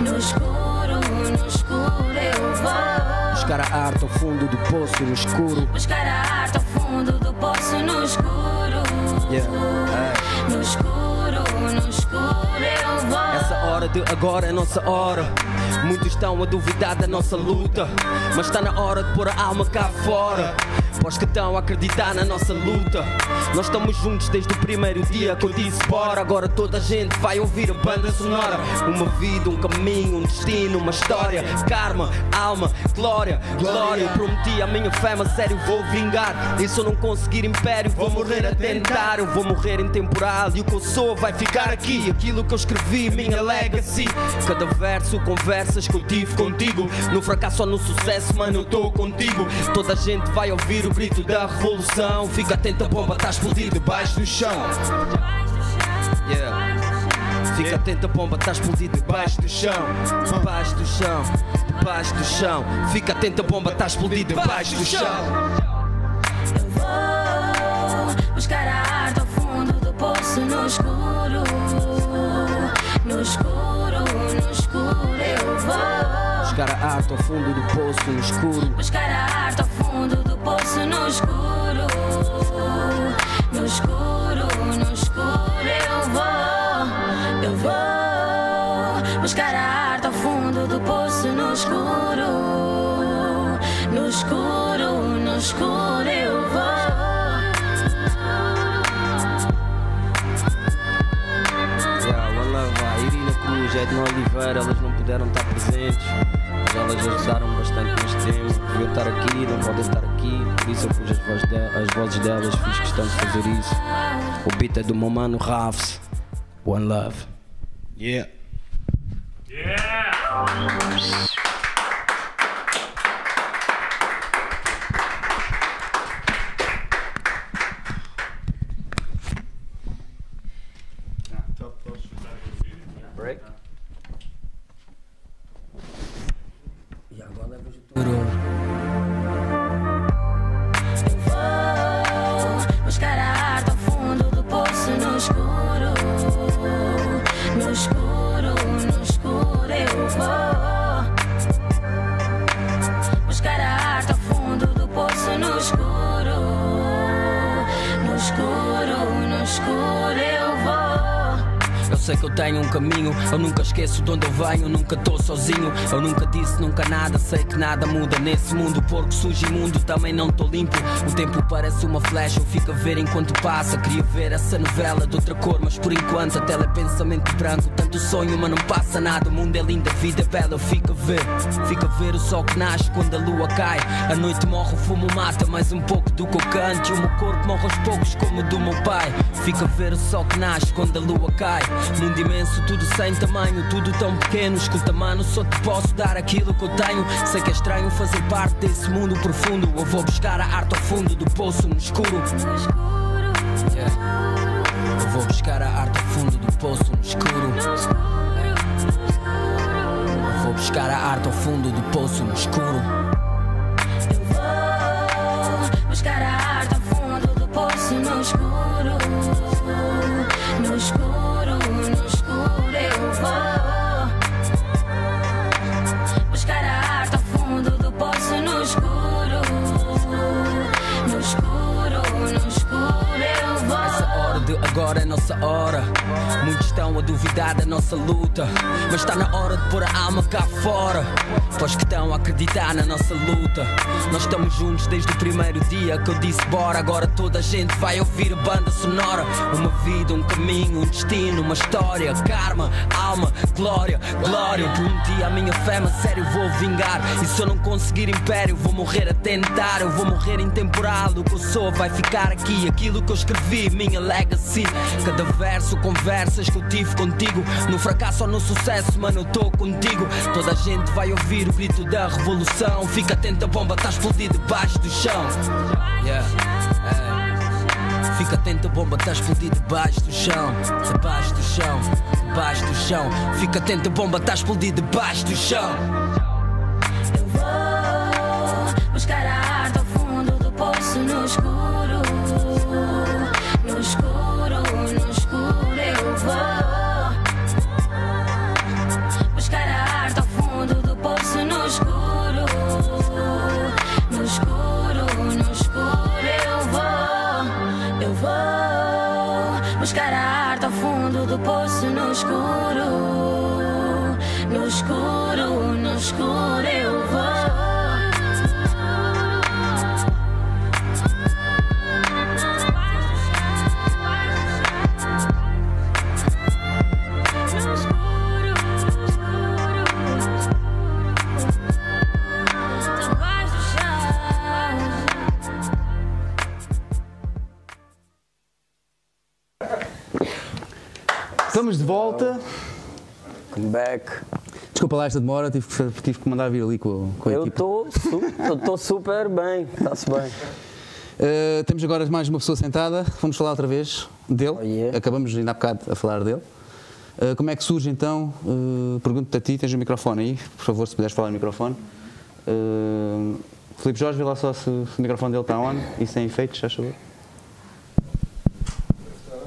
No escuro, escuro eu vou. Buscar a arte ao fundo do poço no escuro. Buscar a arte ao fundo do poço no escuro. Yeah. No escuro, no escuro eu vou. Essa hora de agora é nossa hora. Muitos estão a duvidar da nossa luta, mas está na hora de pôr a alma cá fora. Pós que estão a acreditar na nossa luta. Nós estamos juntos desde o primeiro dia que eu disse bora. Agora toda a gente vai ouvir a banda sonora. Uma vida, um caminho, um destino, uma história. Karma, alma, glória, glória. Eu prometi a minha fama, sério, vou vingar. E se eu não conseguir império, vou morrer a tentar. Eu vou morrer intemporal e o que eu sou vai ficar aqui. Aquilo que eu escrevi, minha legacy. Cada verso, conversas que eu tive contigo. No fracasso ou no sucesso, mano, eu estou contigo. Toda a gente vai ouvir o grito da revolução. Fica atento, a bomba tá a explodir debaixo do chão. Yeah. Fica atento, a bomba tá a explodir debaixo do chão. Debaixo do chão, debaixo do chão. Fica atento, a bomba tá a explodir debaixo do chão. Eu vou buscar a arte ao fundo do poço no escuro. No escuro, no escuro eu vou. Buscar a arte ao fundo do poço no escuro. Buscar a arte ao fundo do poço no escuro. No escuro, no escuro eu vou. Eu vou buscar a arte ao fundo do poço no escuro. No escuro, no escuro eu vou. Cruz, Edna Oliveira, elas não puderam estar presentes, elas ajudaram bastante neste tema. Deviam estar aqui, não podem estar aqui, por isso eu pus as vozes, de- as vozes delas, fiz questão de fazer isso. O beat é do meu mano Ravs. One Love. Yeah. Break. Eu sei que eu tenho um caminho, eu nunca esqueço de onde eu venho, nunca estou sozinho. Eu nunca disse nunca nada, sei que nada muda nesse mundo. Porque surge imundo, também não estou limpo. O tempo parece uma flecha, eu fico a ver enquanto passa. Queria ver essa novela de outra cor, mas por enquanto a tela é pensamento branco. Tanto sonho, mas não passa nada. O mundo é lindo, a vida é bela, eu fico a ver. Fico a ver o sol que nasce quando a lua cai. A noite morre, o fumo mata mais um pouco do que eu canto. E o meu corpo morre aos poucos, como o do meu pai. Fico a ver o sol que nasce quando a lua cai. Mundo imenso, tudo sem tamanho, tudo tão pequeno. Escuta, mano, só te posso dar aquilo que eu tenho. Sei que é estranho fazer parte desse mundo profundo. Eu vou buscar a arte ao fundo do poço no escuro. Yeah. Eu vou buscar a arte ao fundo do poço no escuro. no escuro, Eu vou buscar a arte ao fundo do poço no escuro. Agora é nossa hora. Muitos estão a duvidar da nossa luta. Mas está na hora de pôr a alma cá fora. Pois que estão a acreditar na nossa luta. Nós estamos juntos desde o primeiro dia que eu disse bora. Agora toda a gente vai ouvir a banda sonora. Uma vida, um caminho, um destino, uma história. Karma, alma, glória, glória. Eu prometi a minha fé, mas sério vou vingar. E se eu não conseguir império, vou morrer a tentar. Eu vou morrer intemporal. O que eu sou vai ficar aqui. Aquilo que eu escrevi, minha legacy. Cada verso, conversas que eu tive contigo. No fracasso ou no sucesso, mano, eu tô contigo. Toda a gente vai ouvir o grito da revolução. Fica atento, a bomba tá a explodir debaixo do chão. Yeah. é. Fica atento, a bomba tá a explodir debaixo do chão. Debaixo do chão, debaixo do chão. Fica atento, a bomba tá a explodir debaixo do chão. Volta. Come back. Desculpa lá esta demora, tive que, tive que mandar vir ali com, com a Eu equipa. estou super bem, está-se bem. Uh, temos agora mais uma pessoa sentada, vamos falar outra vez dele. Oh, yeah. Acabamos ainda há bocado a falar dele. Uh, como é que surge então? Uh, Pergunto-te a ti, tens o microfone aí, por favor, se puderes falar no microfone. Uh, Filipe Jorge, vê lá só se, se o microfone dele está on e sem efeitos, já favor.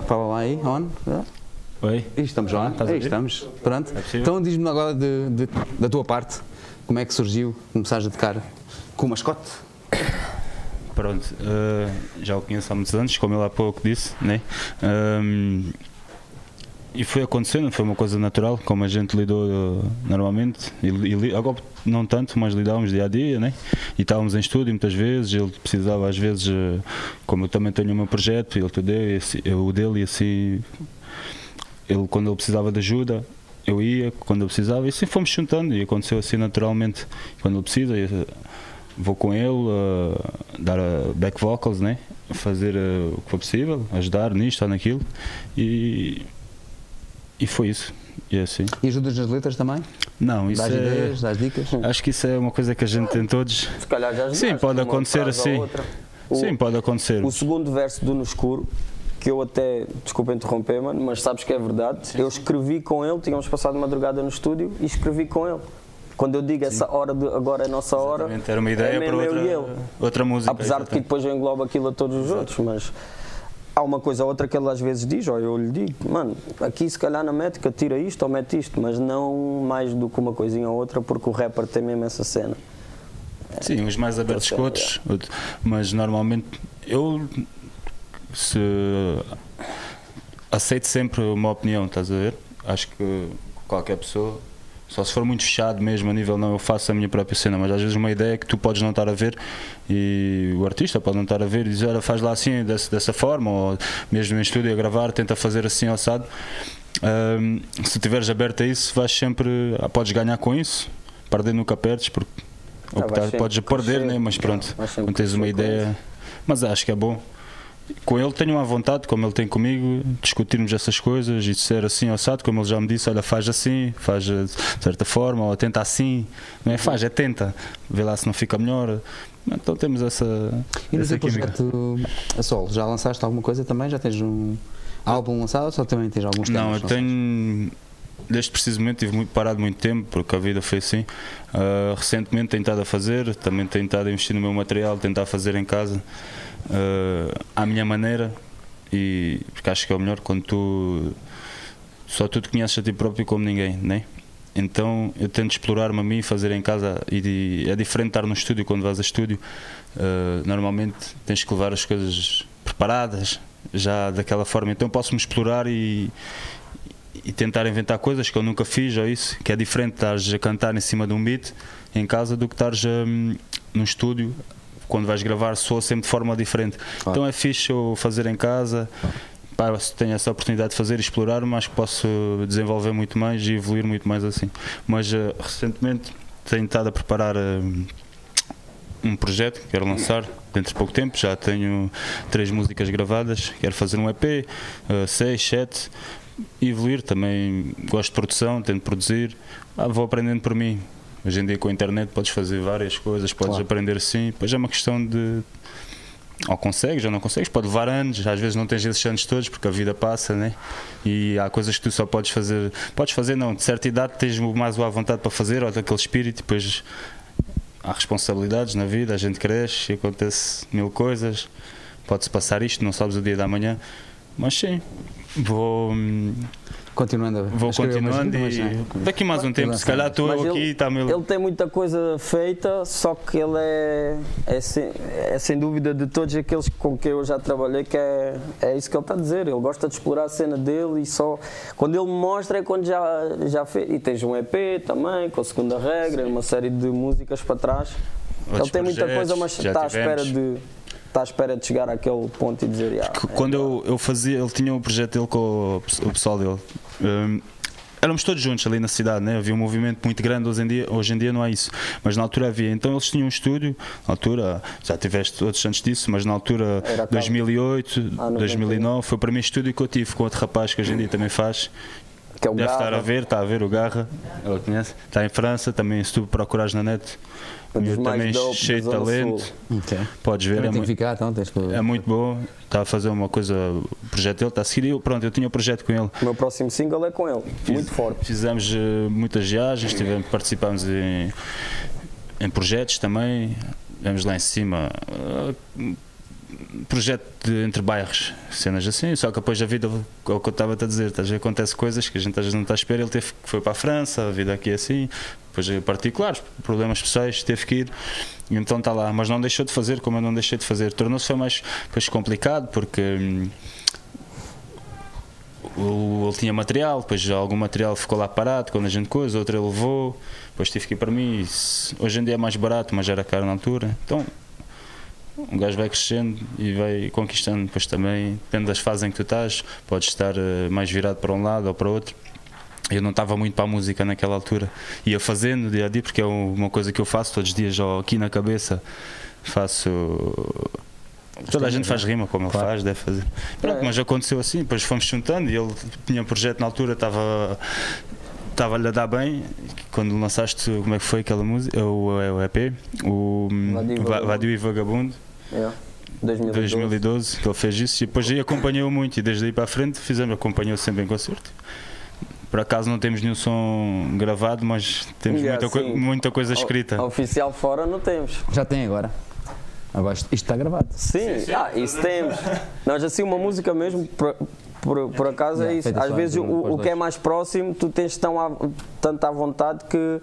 Fala lá aí, on. Ah. Oi? Aí estamos a aí estamos. Pronto. É então diz-me agora de- de- da tua parte, como é que surgiu começares a tocar com o mascote? Pronto, eh, já o conheço há muitos anos, como ele há pouco disse, né? Ahm, e foi acontecendo, foi uma coisa natural, como a gente lidou eh, normalmente. E, e agora não tanto, mas lidávamos dia a dia, né? E estávamos em estúdio muitas vezes. Ele precisava, às vezes, eh, como eu também tenho o meu projeto, ele tem o dele, e assim- eu o dele, e assim. Ele, quando ele precisava de ajuda, eu ia, quando ele precisava, e assim fomos juntando. E aconteceu assim naturalmente. Quando ele precisa, eu- vou com ele uh, dar uh, back vocals, né? fazer uh, o que for possível, ajudar nisto ou naquilo e, e foi isso. E é assim. E ajudas nas letras também? Não, isso Dás é, ideias, dás dicas? acho que isso é uma coisa que a gente tem todos. Se calhar já Sim, ajudaste, pode uma acontecer frase ou assim. Sim, pode acontecer. O segundo verso do No Escuro, que eu até, desculpa interromper, mano, mas sabes que é verdade. Eu escrevi com ele, tínhamos passado madrugada no estúdio e escrevi com ele. Quando eu digo essa hora, de, agora é a nossa hora, Exatamente, Era uma ideia é para outra, e ele. outra música. Apesar de que depois eu englobo aquilo a todos os outros, mas há uma coisa ou outra que ele às vezes diz, ou eu lhe digo, mano, aqui se calhar na métrica tira isto ou mete isto, mas não mais do que uma coisinha ou outra, porque o rapper tem mesmo essa cena. Sim, uns mais abertos que outros, outro- mas normalmente eu se aceito sempre uma opinião, estás a ver? Acho que qualquer pessoa, só se for muito fechado mesmo a nível não, eu faço a minha própria cena, mas às vezes uma ideia que tu podes não estar a ver e o artista pode não estar a ver e dizer, olha, faz lá assim, dessa, dessa forma, ou mesmo em estúdio a gravar, tenta fazer assim assado. Ahm, se estiveres aberto a isso, vais sempre, ah, podes ganhar com isso, perder nunca perdes, porque Ah, tá- podes perder, né? mas pronto, quando tens uma ideia. Mas acho que é bom. Com ele tenho uma vontade, como ele tem comigo, discutirmos essas coisas e ser assim assado, como ele já me disse, olha, faz assim, faz eh, de certa forma, ou tenta assim, não é faz, é tenta, vê lá se não fica melhor. Então temos essa, E no essa projeto a solo, já lançaste alguma coisa também? Já tens um álbum lançado ou só também tens alguns temas? Não, eu tenho. Desde precisamente tive muito, parado muito tempo, porque a vida foi assim. Ah, recentemente tenho estado a fazer, também tenho estado a investir no meu material, tentar fazer em casa ah, à minha maneira, e porque acho que é o melhor quando tu só tu te conheces a ti próprio como ninguém, né? Então eu tento explorar-me a mim, fazer em casa e é diferente estar no estúdio quando vais a estúdio. ah, normalmente tens que levar as coisas preparadas, já daquela forma. Então posso-me explorar e, e tentar inventar coisas que eu nunca fiz ou isso, que é diferente estares a cantar em cima de um beat em casa do que estares hum, num estúdio quando vais gravar soa sempre de forma diferente. Então é fixe eu fazer em casa. Pá, se tenho essa oportunidade de fazer e explorar, mas que posso desenvolver muito mais e evoluir muito mais assim. Mas eh, recentemente tenho estado a preparar hum, um projeto que quero lançar dentro de pouco tempo. Já tenho três músicas gravadas. Quero fazer um EP, eh, seis, sete. Evoluir também. Gosto de produção, tento produzir. Ah, vou aprendendo por mim. Hoje em dia com a internet podes fazer várias coisas, podes aprender assim. Depois é uma questão de. Ou consegues ou não consegues, pode levar anos, às vezes não tens esses anos todos porque a vida passa, né? E há coisas que tu só podes fazer, podes fazer não, de certa idade tens mais a vontade para fazer, ou daquele espírito, depois há responsabilidades na vida, a gente cresce e acontece mil coisas, pode-se passar isto, não sabes o dia da manhã, mas sim, vou, hum, Continuando a vou continuando e né? daqui mais um tempo, se calhar estou Mas aqui ele, e está meu. ele tem muita coisa feita, só que ele é, é, sem, é sem dúvida de todos aqueles com que eu já trabalhei, que é, é isso que ele está a dizer. Ele gosta de explorar a cena dele e só. Quando ele me mostra é quando já, já fez. E tens um EP também, com a segunda regra, uma série de músicas para trás. Outros ele tem muita projetos, coisa, mas está à espera de. Está à espera de chegar àquele ponto e dizer. "Ya, Que é quando eu, eu fazia, ele tinha um projeto dele com o, o pessoal dele. Hum, éramos todos juntos ali na cidade, né? havia um movimento muito grande. Hoje em, dia, hoje em dia não há isso, mas na altura havia. Então eles tinham um estúdio, na altura, já tiveste outros antes disso, mas na altura Era cá. 2008, Ah, 91. 2009, foi o primeiro estúdio que eu tive com outro rapaz que hoje em dia também faz. que é o Deve Garra. estar a ver, está a ver o Garra, ele conhece. Está em França, também se tu procurares na net, Um mais também dope cheio de talento. Sul. Ok. Podes ver, é muito, ficar, então tens que. é muito bom. Está a fazer uma coisa, o projeto dele está a seguir. Eu, pronto, eu tinha o projeto com ele. O meu próximo single é com ele. Muito forte. Fizemos eh, muitas viagens, tivemos, participámos em, em projetos também. Vamos lá em cima. eh, projeto de, entre bairros, cenas assim, só que depois a vida, é o que eu estava a dizer, a ver, acontece coisas que a gente às vezes não está a esperar, ele teve, foi para a França, a vida aqui é assim, depois em particulares, problemas pessoais, teve que ir, então está lá, mas não deixou de fazer como eu não deixei de fazer, tornou-se mais depois complicado, porque hum, ele tinha material, depois algum material ficou lá parado quando a gente coisa, outro ele levou, depois tive que ir para mim. Hoje em dia é mais barato, mas era caro na altura. Então um gajo vai crescendo e vai conquistando, depois também, depende das fases em que tu estás, podes estar eh, mais virado para um lado ou para outro. Eu não estava muito para a música naquela altura. Ia fazendo dia a dia, porque é uma coisa que eu faço todos os dias, ou aqui na cabeça. Faço. Toda a gente faz rima como ele faz, deve fazer. Pronto, É. mas aconteceu assim, depois fomos juntando e ele tinha um projeto na altura, estava. Estava-lhe a dar bem, quando lançaste, como é que foi aquela música? O, o EP, o Vadio e Va- Vagabundo. Vadio e Vagabundo, É. 2012. 2012, que ele fez isso, e depois aí acompanhou muito, e desde aí para a frente fizemos, acompanhou sempre em concerto. Por acaso não temos nenhum som gravado, mas temos Yeah, muita, coi- sim. muita coisa escrita. O- Oficial fora não temos. Já tem agora. Agora isto está gravado. Sim, Ah, isso temos. Nós assim uma música mesmo, por, por, por acaso é isso. Às vezes o, o que é mais próximo, tu tens tão à, tanto à vontade que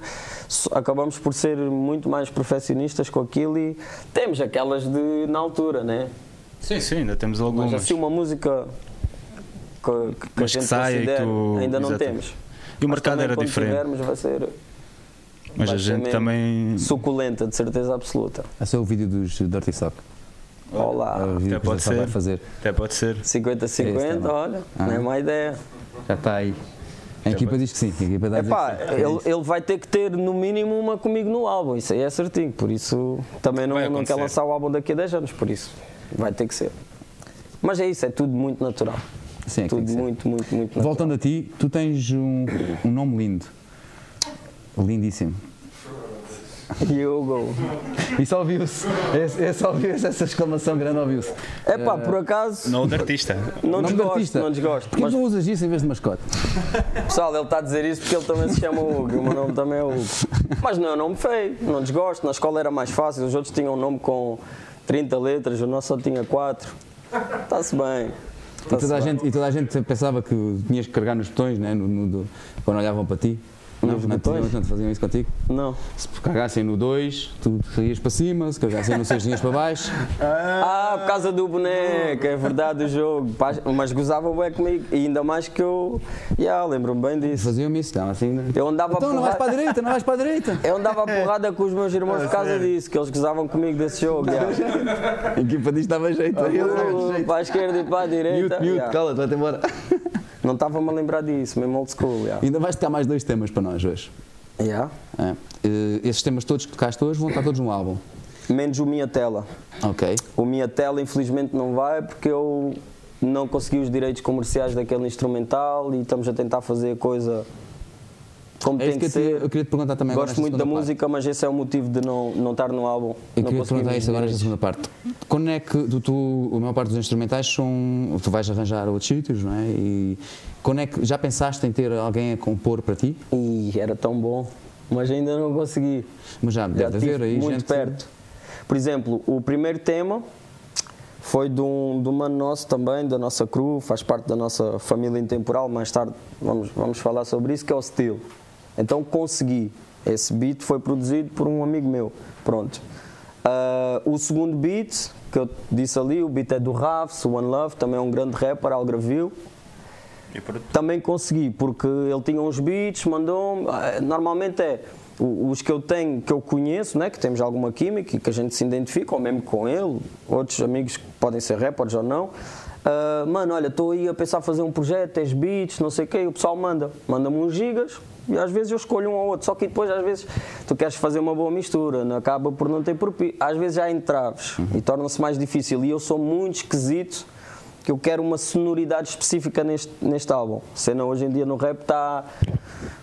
so- acabamos por ser muito mais profissionistas com aquilo e temos aquelas de na altura, né? Sim, sim, ainda temos Mas algumas. assim uma música que, que a Mas que gente saia e considera, tu- ainda não temos. E o mercado também era diferente. tivermos vai ser Mas vai a ser gente também. suculenta, de certeza absoluta. Esse é o vídeo dos Dirty Sock. É Olá, o vídeo até que o pode Zé vai ser. fazer. Até pode ser. 50-50, É olha, Ah. não é má ideia. Já está aí. A equipa diz que sim. A equipa dá a Epá, que sim. É ele, isso. ele vai ter que ter no mínimo uma comigo no álbum, isso aí é certinho, por isso também não, não quer lançar o álbum daqui a 10 anos, por isso vai ter que ser. Mas é isso, é tudo muito natural. Sim, é que tudo muito, muito, muito natural. Voltando a ti, tu tens um, um nome lindo. Lindíssimo. Hugo. Isso ouviu-se. Esse, esse ouviu-se, essa exclamação grande ouviu-se. Epá, por acaso, Não de artista. não desgosto, artista. não desgosto. Porquê Mas não usas isso em vez de mascote? pessoal, ele está a dizer isso porque ele também se chama Hugo, e o meu nome também é Hugo. Mas não é um nome feio, não desgosto. Na escola era mais fácil, os outros tinham um nome com 30 letras, o nosso só tinha 4. Está-se bem. E toda, a gente, e toda a gente pensava que tinhas que carregar nos botões né, no, no- do- quando olhavam para ti. Não, não, não te faziam isso contigo? Não. Se cagassem no 2, tu ias para cima, se cagassem no 6, ias para baixo. Ah, por causa do boneco, é verdade o jogo. Mas gozavam bem comigo. E ainda mais que eu. Já, lembro-me bem disso. Faziam-me isso, não, assim. né? Eu andava Então a não vais para a porrada. direita, não vais para a direita. Eu andava a porrada com os meus irmãos por causa disso, que eles gozavam comigo desse jogo. já. A equipa disto dava jeito. Uh, Para a esquerda e para a direita. Mute, mute, já. cala-te, vai-te embora. Não estava-me a lembrar disso, mesmo old school. já. Ainda vais tocar mais dois temas para nós hoje. Já. É. Eh, esses temas todos que tocaste hoje vão estar todos no álbum. Menos o Minha Tela. Ok. O Minha Tela, infelizmente, não vai porque eu não consegui os direitos comerciais daquele instrumental e estamos a tentar fazer a coisa como É tem que que ser. eu queria te perguntar também Gosto muito da parte. música, mas esse é o motivo de não, não estar no álbum. Eu queria te perguntar isso agora nesta segunda parte. Quando é que tu, tu, a maior parte dos instrumentais são. Tu vais arranjar outros sítios, não é? E quando é que já pensaste em ter alguém a compor para ti? Ih, era tão bom, mas ainda não consegui. Mas já Já deve estive haver aí muito gente. perto. Por exemplo, o primeiro tema foi de um, de um mano nosso também, da nossa crew, faz parte da nossa família intemporal. Mais tarde vamos, vamos falar sobre isso, que é o Steel. Então consegui. Esse beat foi produzido por um amigo meu. Pronto. Ah, o segundo beat, que eu disse ali, o beat é do Rafs, o One Love, também é um grande rapper, pronto. Também consegui, porque ele tinha uns beats, mandou-me. ah, Normalmente é os que eu tenho, que eu conheço, né, que temos alguma química e que a gente se identifica, ou mesmo com ele, outros amigos que podem ser rappers ou não. Ah, mano, olha, estou aí a pensar fazer um projeto, tens beats, não sei o quê, e o pessoal manda. Manda-me uns gigas e às vezes eu escolho um ou outro. Só que depois, às vezes, tu queres fazer uma boa mistura, não acaba por não ter propi. Às vezes já entraves e torna-se mais difícil. E eu sou muito esquisito que eu quero uma sonoridade específica neste, neste álbum. Cena hoje em dia no rap está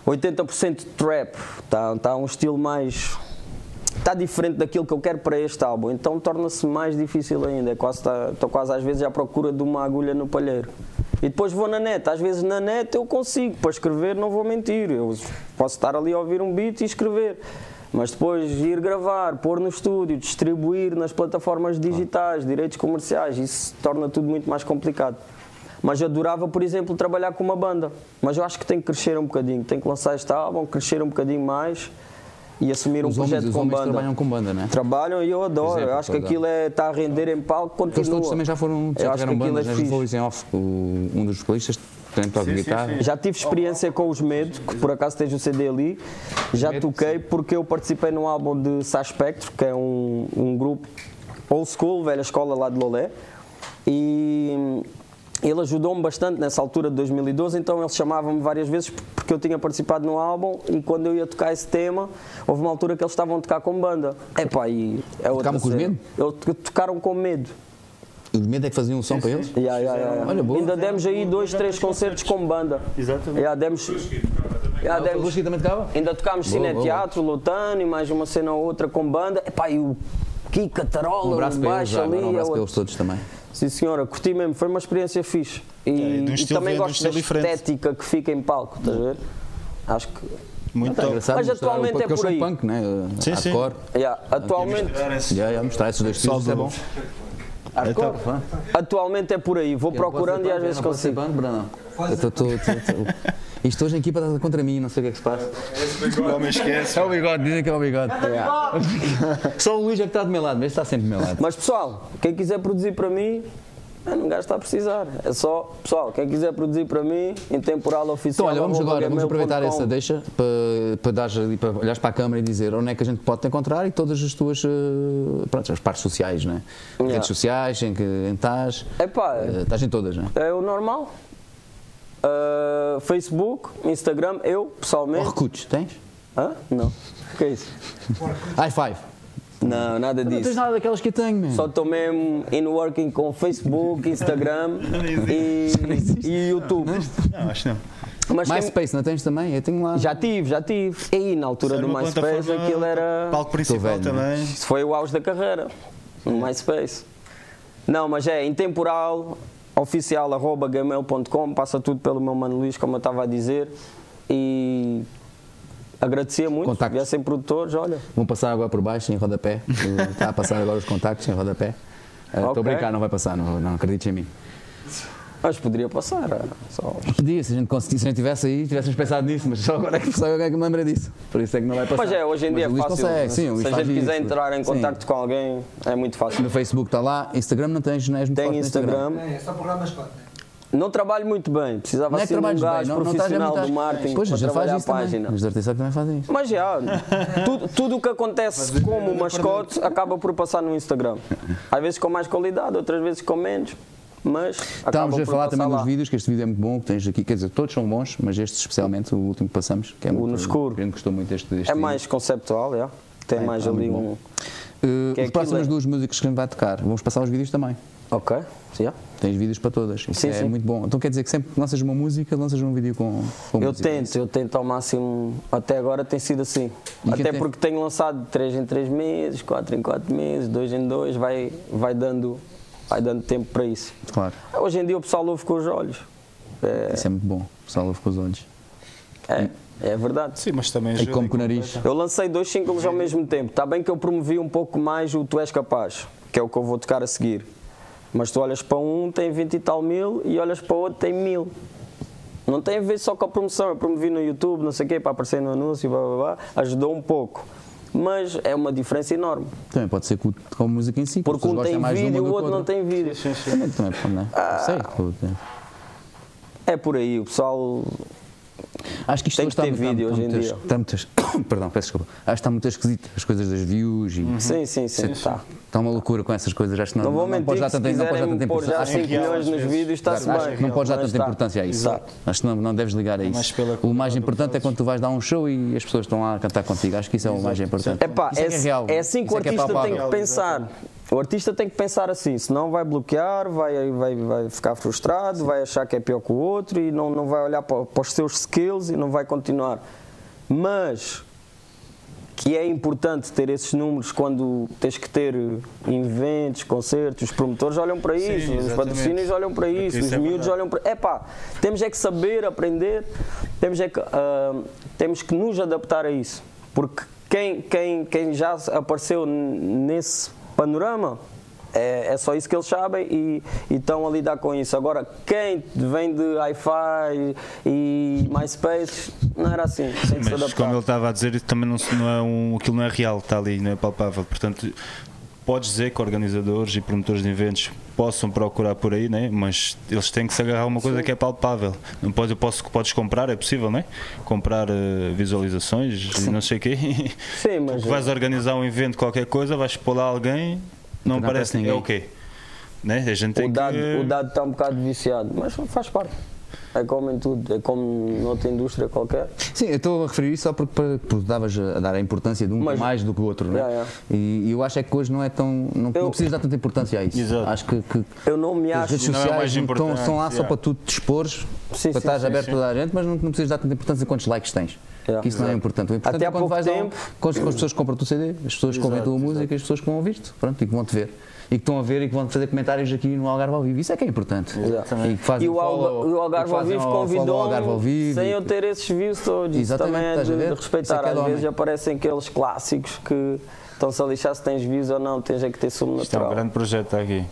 80% trap, está tá um estilo mais. Está diferente daquilo que eu quero para este álbum, então torna-se mais difícil ainda. É quase tá- Estou quase às vezes à procura de uma agulha no palheiro. E depois vou na net, às vezes na net eu consigo, para escrever não vou mentir. Eu posso estar ali a ouvir um beat e escrever. Mas depois ir gravar, pôr no estúdio, distribuir nas plataformas digitais, direitos comerciais, isso torna tudo muito mais complicado. Mas adorava, por exemplo, trabalhar com uma banda. Mas eu acho que tem que crescer um bocadinho, tem que lançar este álbum, crescer um bocadinho mais e assumir um Os homens, projeto os com banda. trabalham com banda, não é? Trabalham e eu adoro. Exemplo, eu acho que aquilo é, está a render em palco, continua. Eles todos também já foram, já acho que tiveram aquilo bandas, é né? Vou em off, o- um dos vocalistas também toca guitarra. Já tive experiência com os Medo, que por acaso tens o CD ali. Já Medo, toquei porque eu participei num álbum de Sá Spectro, que é um, um grupo old school, velha escola lá de Lolé. E ele ajudou-me bastante nessa altura de 2012, então ele chamava-me várias vezes porque eu tinha participado no álbum e quando eu ia tocar esse tema, houve uma altura que eles estavam a tocar com banda. Epá, e é outra Tocavam com. Medo? Eu- tocaram com medo. O medo é que faziam um som para eles? Ya, ya, ya. Olha, boa. Ainda demos aí dois, três concertos com banda. Exatamente. Ya, demos, ya, Ah, o demos, Lusky também tocava? ainda tocámos Boa, Cine boa. Teatro, Lutano e mais uma cena ou outra com banda. Epá, e o Kika Tarola, Um abraço o para eles, baixo ali. um é abraço para outro. eles todos também. Sim senhora, curti mesmo, foi uma experiência fixe. E, É, um e também de um gosto da estética que fica em palco, estás a ver? Acho que. Muito engraçado Mas o- atualmente porque é por aí. punk, né? Sim, sim. Hardcore. Ya, atualmente, Já, já, mostrar esses dois estilos, é bom. Hardcore, pá. atualmente é por aí, vou procurando e às vezes consigo. Bando, Brandão. Eu tô- tô- tô- tô- Isto hoje a equipa está contra mim, não sei o que é que se passa. O homem esquece. É o bigode, dizem que é o bigode. Só o Luís é que está do meu lado, mas está sempre do meu lado. Mas pessoal, quem quiser produzir para mim, é, não gasta a precisar. É só, pessoal, quem quiser produzir para mim, em temporal Então, oficial. olha, vamos agora, vamos aproveitar essa deixa para, para, ali, para olhares para a câmara e dizer onde é que a gente pode te encontrar e todas as tuas eh, pronto, as partes sociais, né? Yeah. Redes sociais, em que em estás. Epá, eh, Estás em todas, né? é o normal. Ah, Facebook, Instagram, eu, pessoalmente. Recutes, tens? Hã? Não. O que é isso? High five. Não, nada Não tens disso. nada daquelas que eu tenho, man. Só estou mesmo in working com Facebook, Instagram e, e YouTube. Não, acho que não. Mas MySpace, não tens também? Eu tenho lá. já tive, já tive. E na altura Era do MySpace aquilo era. Palco principal velho, também. Isso foi o auge da carreira, no MySpace. Não, mas é intemporal, oficial, arroba gmail.com, passa tudo pelo meu mano Luís, como eu estava a dizer. E agradecia muito, Contactos. viessem produtores, olha. Vão passar agora por baixo, em rodapé. Está a passar agora os contactos em rodapé. Estou Ok. a brincar, não vai passar, não, não acredites em mim. Mas poderia passar. é, Só... Podia, se a gente conseguisse, se a gente tivesse aí, tivéssemos pensado nisso, mas só agora é que, só é que me lembra disso. Por isso é que não vai passar. Mas é, hoje em Mas dia é o Luís fácil. Consegue, sim, Se a gente quiser isso. entrar em Sim. contacto com alguém, é muito fácil. No Facebook está lá, Instagram não tens, não és muito Tem forte no Instagram. É só porrar mascote, né? Não trabalho muito bem. Precisava Não é ser um bem, gajo não, não profissional muito- do marketing Pois, para já faz trabalhar a isso também. página. Os artistas também fazem isso. Mas já, tudo, tudo o que acontece como mascote acaba por passar no Instagram. Às vezes com mais qualidade, outras vezes com menos, mas Estávamos a falar também lá. dos vídeos, que este vídeo é muito bom, que tens aqui, quer dizer, todos são bons, mas este especialmente, o último que passamos, que é muito, no escuro. Gente gostou muito deste, deste É vídeo. mais conceptual, é. Tem É, mais é ali um. Uh, Que é as próximas é- duas músicas que a gente vai tocar, vamos passar os vídeos também. Ok, já. Tens vídeos para todas. Isso Sim, é sim. muito bom. Então quer dizer que sempre que lanças uma música, lanças um vídeo com, com Eu música. é tento, eu tento ao máximo. Até agora tem sido assim. E Até quem tem- porque tenho lançado 3 em 3 meses, 4 em 4 meses, 2 em 2, vai, vai, dando, vai dando tempo para isso. Claro, Hoje em dia o pessoal ouve com os olhos. É, isso é muito bom. O pessoal ouve com os olhos. é, é verdade. Sim, mas também E como com o nariz. Eu lancei dois singles ao mesmo tempo. Está bem que eu promovi um pouco mais o Tu És Capaz, que é o que eu vou tocar a seguir. Mas tu olhas para um, tem 20 e tal mil, e olhas para o outro, tem mil. Não tem a ver só com a promoção. Eu promovi no YouTube, não sei o quê, para aparecer no anúncio, blá, blá, blá. ajudou um pouco. Mas é uma diferença enorme. Também pode ser com, com a música em si. que Porque um tem vídeo, do o outro não tem vídeo. Também, também pode, não é? Sei. pô, é. É por aí, o pessoal. Acho que isto Tem que ter está, está- vídeo está hoje em dia. es- Está muito, es- perdão, peço desculpa. Acho que está muito esquisito as coisas das views e Sim, sim, sim. tá. Está uma loucura com essas coisas. Acho que não, Não vou não podes dar que tanta, não podes dar tanta pôr já importância. 5 milhões nos vídeos, está-se Acho bem. que não podes dar tanta importância a isso. Exato. Acho que não, não deves ligar a isso. mais pela o mais importante é quando tu vais dar um show e as pessoas estão lá a cantar contigo. Acho que isso é o mais importante. Epá, Isso é, é, que é real. é assim que Isso o é que é artista tem palpável. que pensar. O artista tem que pensar assim, senão vai bloquear, vai, vai, vai ficar frustrado, vai achar que é pior que o outro e não, não vai olhar para, para os seus skills e não vai continuar. Mas que é importante ter esses números quando tens que ter eventos, concertos, os promotores olham para isso, os exatamente. patrocínios olham para Porque isso, isso os é miúdos verdade. olham para. Epá, temos é que saber aprender, temos é que, ah, temos que nos adaptar a isso. Porque quem, quem, quem já apareceu nesse panorama é, é só isso que eles sabem e, e estão a lidar com isso. Agora, quem vem de Hi-Fi e MySpace, não era assim. Tem que se Mas adaptar. como ele estava a dizer, também não, não é um, aquilo não é real, está ali, não é palpável. Portanto, podes dizer que organizadores e promotores de eventos possam procurar por aí, né? mas eles têm que se agarrar a uma coisa que é palpável. Não pode, eu posso, podes comprar, é possível, né? comprar eh, visualizações e não sei o quê. Sim, mas Tu vais organizar um evento, qualquer coisa, vais pôr lá alguém, não Não parece aparece ninguém. É ninguém. o quê? Né? A gente tem o dado, que. o dado está um bocado viciado, mas faz parte. É como em tudo, é como noutra indústria qualquer. Sim, eu estou a referir isso só porque, porque davas a a dar a importância de um Mas- mais do que o outro, não é? Yeah, yeah. E, e eu acho é que hoje não é tão. Não, Eu- não precisas dar tanta importância a isso. Exato. Acho que, que Eu não me as acho. redes Não é sociais mais estão, importante, estão lá só yeah. para tu te expores, Sim, para sim, estás sim, aberto sim. a toda a gente, mas não, não precisas dar tanta importância quantos likes tens. Yeah. Que isso não é importante. O importante Até é há quando pouco vais tempo- com, as, com as pessoas que compram o teu CD, as pessoas que ouvem a tua música, as pessoas que vão ouvir-te, pronto, e que vão te ver. E que estão a ver e que vão fazer comentários aqui no Algarve ao vivo. Isso é que é importante. Exatamente. E que fazem E o, Alga- follow- o Algarve ao Vivo convidou-me Vivo sem eu ter esses views todos. Isso Exatamente, também é de, de é respeitar. é Às vezes aparecem aqueles clássicos que estão-se a lixar se tens views ou não, tens é que ter sumo Isto é um natural. grande projeto está aqui.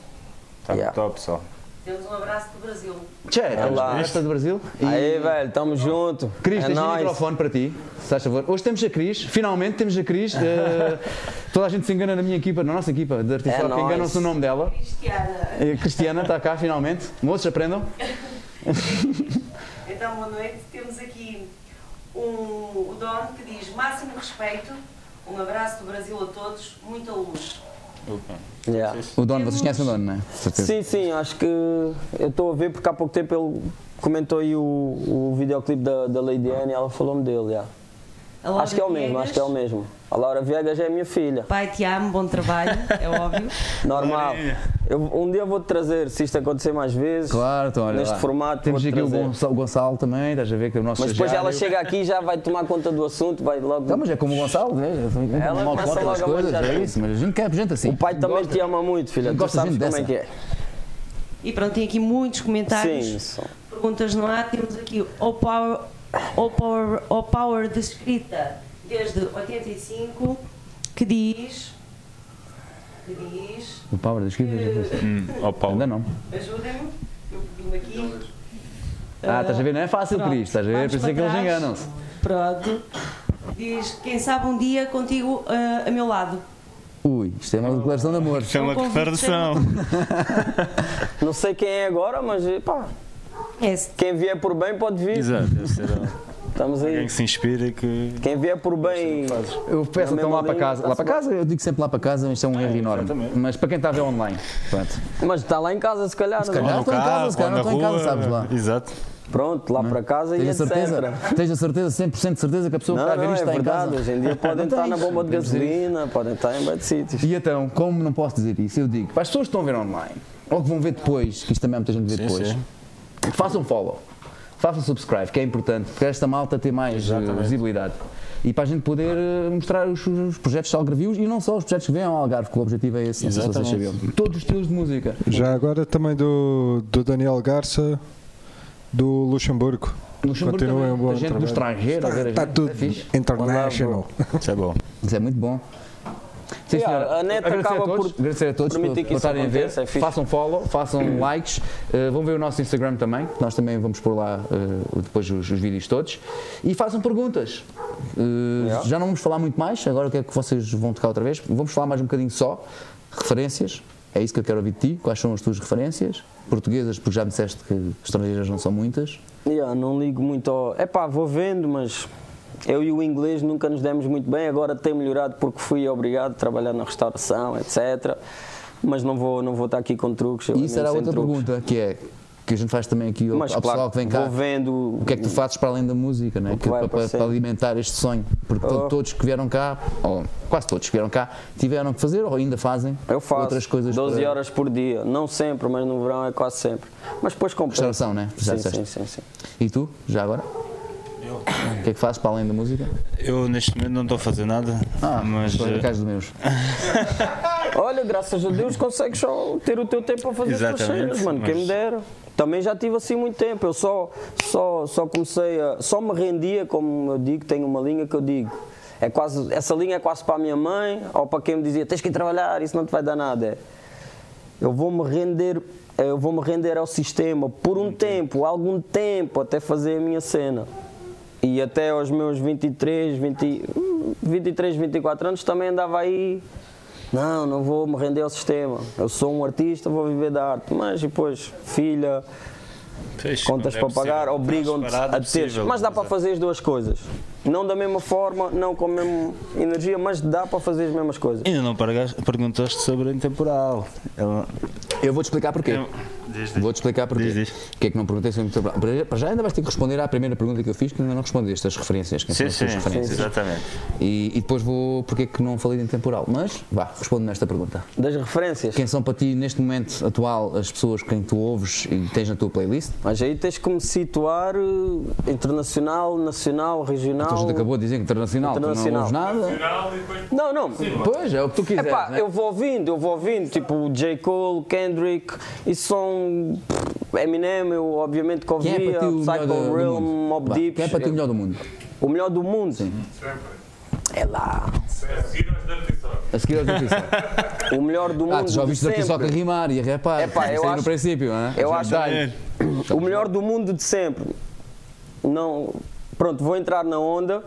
Está Yeah. top, pessoal. Temos um abraço do Brasil. Tchê, estamos lá. esta do Brasil. E- Aí, velho, estamos juntos. Cris, é tens nóis. microfone para ti, se faz favor. Hoje temos a Cris, finalmente temos a Cris. eh, toda a gente se engana na minha equipa, na nossa equipa de artistas, É que enganam-se o nome dela. Cristiana. Cristiana está cá finalmente. Moços, aprendam. Então, boa noite. Temos aqui um, o Don que diz máximo respeito, um abraço do Brasil a todos, muita luz. Yeah. O dono, vocês conhecem o dono, não é? Certeza. Sim, sim, acho que eu estou a ver porque há pouco tempo ele comentou aí o, o videoclipe da, da Lady Anne e ela falou-me dele. yeah. Acho que é o mesmo, acho que é o mesmo. A Laura Viegas é minha filha. Pai, te amo, bom trabalho, é óbvio. Normal. Eu, um dia vou-te trazer, se isto acontecer mais vezes. Claro, então olha Neste lá. formato, Temos aqui o trazer. Gonçalo, o Gonçalo também, estás a ver que é o nosso Mas depois ela chega aqui e já vai tomar conta do assunto, vai logo. Não, mas é como o Gonçalo, é, Ela mal conta das logo a coisas, é isso, mas a gente quer gente assim. O pai também Gosta- te ama muito, filha. Tu Gosta sabes como é dessa. que é. E pronto, tem aqui muitos comentários. Sim, só. Perguntas no ar. Temos aqui o Power, o Power, o Power de escrita desde 85, que diz. Que diz. O Power da escrita, já foi. Hum. Ainda não. Ajudem-me. eu vim aqui. Ah, estás a ver? Não é fácil, Pronto, Cris. Estás a ver? Por isso é que eles enganam-se. Pronto. Diz, quem sabe um dia contigo ah, a meu lado. Ui, isto é uma declaração de amor. Isto é uma Um declaração. Não sei quem é agora, mas pá, É, quem vier por bem pode vir. Exato, Estamos alguém aí. que se inspira e que. Quem vier por bem. Eu peço Na então lá para casa. Lá está-se para casa, eu digo sempre lá para casa, isto é um erro enorme. exatamente. Mas para quem está a ver online, pronto. Mas está lá em casa, se calhar. Se não é? calhar. Ou estou em casa, se calhar não na estou em casa, sabes lá. Exato. Pronto, lá para casa e Tens a etc. certeza? Tens a certeza, 100% de certeza que a pessoa que Não, está a ver não, isto é está em verdade. casa? Hoje em dia podem Não estar na tens. bomba de gasolina, podem estar em de sítios. E então, como não posso dizer isso, eu digo para as pessoas que estão a ver online, ou que vão ver depois, que isto também há muita gente vê Sim, depois, sim. façam follow, façam subscribe, que é importante, porque esta malta tem mais eh, visibilidade. E para a gente poder eh, mostrar os, os projetos de Algarve Views e não só os projetos que vêm ao Algarve, que o objetivo é esse, não sei se Exatamente. sabiam. Todos os estilos de música. Já agora também do, do Daniel Garça, do Luxemburgo. Luxemburgo Continua também, um bom muita gente do trabalho. estrangeiro, a ver a Está gente, tudo é international. Isso é bom. Isso é muito bom. Sim, senhora. a net agradecer acaba a todos, por agradecer a todos por, permitir que por estarem a ver. é façam follow, façam likes. Uh, vão ver o nosso Instagram também, nós também vamos pôr lá uh, depois os, os vídeos todos. E façam perguntas. Uh, Yeah. Já não vamos falar muito mais, agora o que é que vocês vão tocar outra vez? Vamos falar mais um bocadinho só. Referências. É isso que eu quero ouvir de ti. Quais são as tuas referências? Portuguesas, porque já me disseste que estrangeiras não são muitas. Yeah, não ligo muito ao. É pá, vou vendo, mas eu e o inglês nunca nos demos muito bem. Agora tem melhorado porque fui obrigado a trabalhar na restauração, etc. Mas não vou, não vou estar aqui com truques. eu E isso era outra truques. pergunta, que é que a gente faz também aqui Mas ao pessoal claro, que vem cá. vendo. O que é que tu fazes para além da música, né? Que vai para, para- alimentar este sonho? Porque Oh. todos que vieram cá, ou quase todos que vieram cá, tiveram que fazer ou ainda fazem Eu faço outras coisas 12 para horas por dia. Não sempre, mas no verão é quase sempre. Mas depois compensa. restauração, né? Sim, sim, sim, sim. E tu, já agora? O que é que fazes para além da música? Eu neste momento não estou a fazer nada, Ah, mas eh, casos dos meus. Olha, graças a Deus consegues só ter o teu tempo para fazer as tuas cenas, mano. Quem mas- me dera. Também já tive assim muito tempo. Eu só, só, só comecei a. Só me rendia, como eu digo, tenho uma linha que eu digo. É quase, essa linha é quase para a minha mãe ou para quem me dizia tens que ir trabalhar, isso não te vai dar nada. Eu vou-me render. Eu vou-me render ao sistema por um tempo, algum tempo, até fazer a minha cena. E até aos meus 23, 20, hum, 23, 24 anos também andava aí. Não, não vou me render ao sistema. Eu sou um artista, vou viver da arte. Mas depois, filha, contas é para pagar, obrigam-te a é ter. Mas dá para exato. fazer as duas coisas. Não da mesma forma, não com a mesma energia, mas dá para fazer as mesmas coisas. Ainda não perguntaste sobre a intemporal. Ela- Eu vou-te explicar porquê. Eu-. Vou-te explicar porquê. Diz, diz. O que é que não perguntei sobre o teu- Para para já ainda vais ter que responder à primeira pergunta que eu fiz, que ainda não respondeste, as referências. Quem são Sim, sim, referências? exatamente. E, e depois vou porque é que não falei de intemporal. Mas, vá, responde nesta pergunta. Das referências. Quem são para ti, neste momento atual, as pessoas quem tu ouves e tens na tua playlist? Mas aí tens que me situar eh, internacional, nacional, regional. Tu já te acabou de dizer internacional, tu não Internacional. ouves nada. Não, não. Pois, é o que tu quiseres. Epá, né? eu vou ouvindo, eu vou ouvindo, tipo J. Cole, Kendrick, isso são Eminem, eu obviamente que Quem é ouvia, para ti o melhor Psycho do, do Realm, mundo? Mob Vá, Deep. Quem é para ti o melhor do mundo? O melhor do mundo? É lá. A seguir aos Dirty O melhor do mundo. Ah, tu já ouviste o Dirty a rimar e a rapar. Epá, eu Isso aí no acho- princípio, hein? eu Já acho-. O melhor do mundo de sempre. Não. Pronto, vou entrar na onda,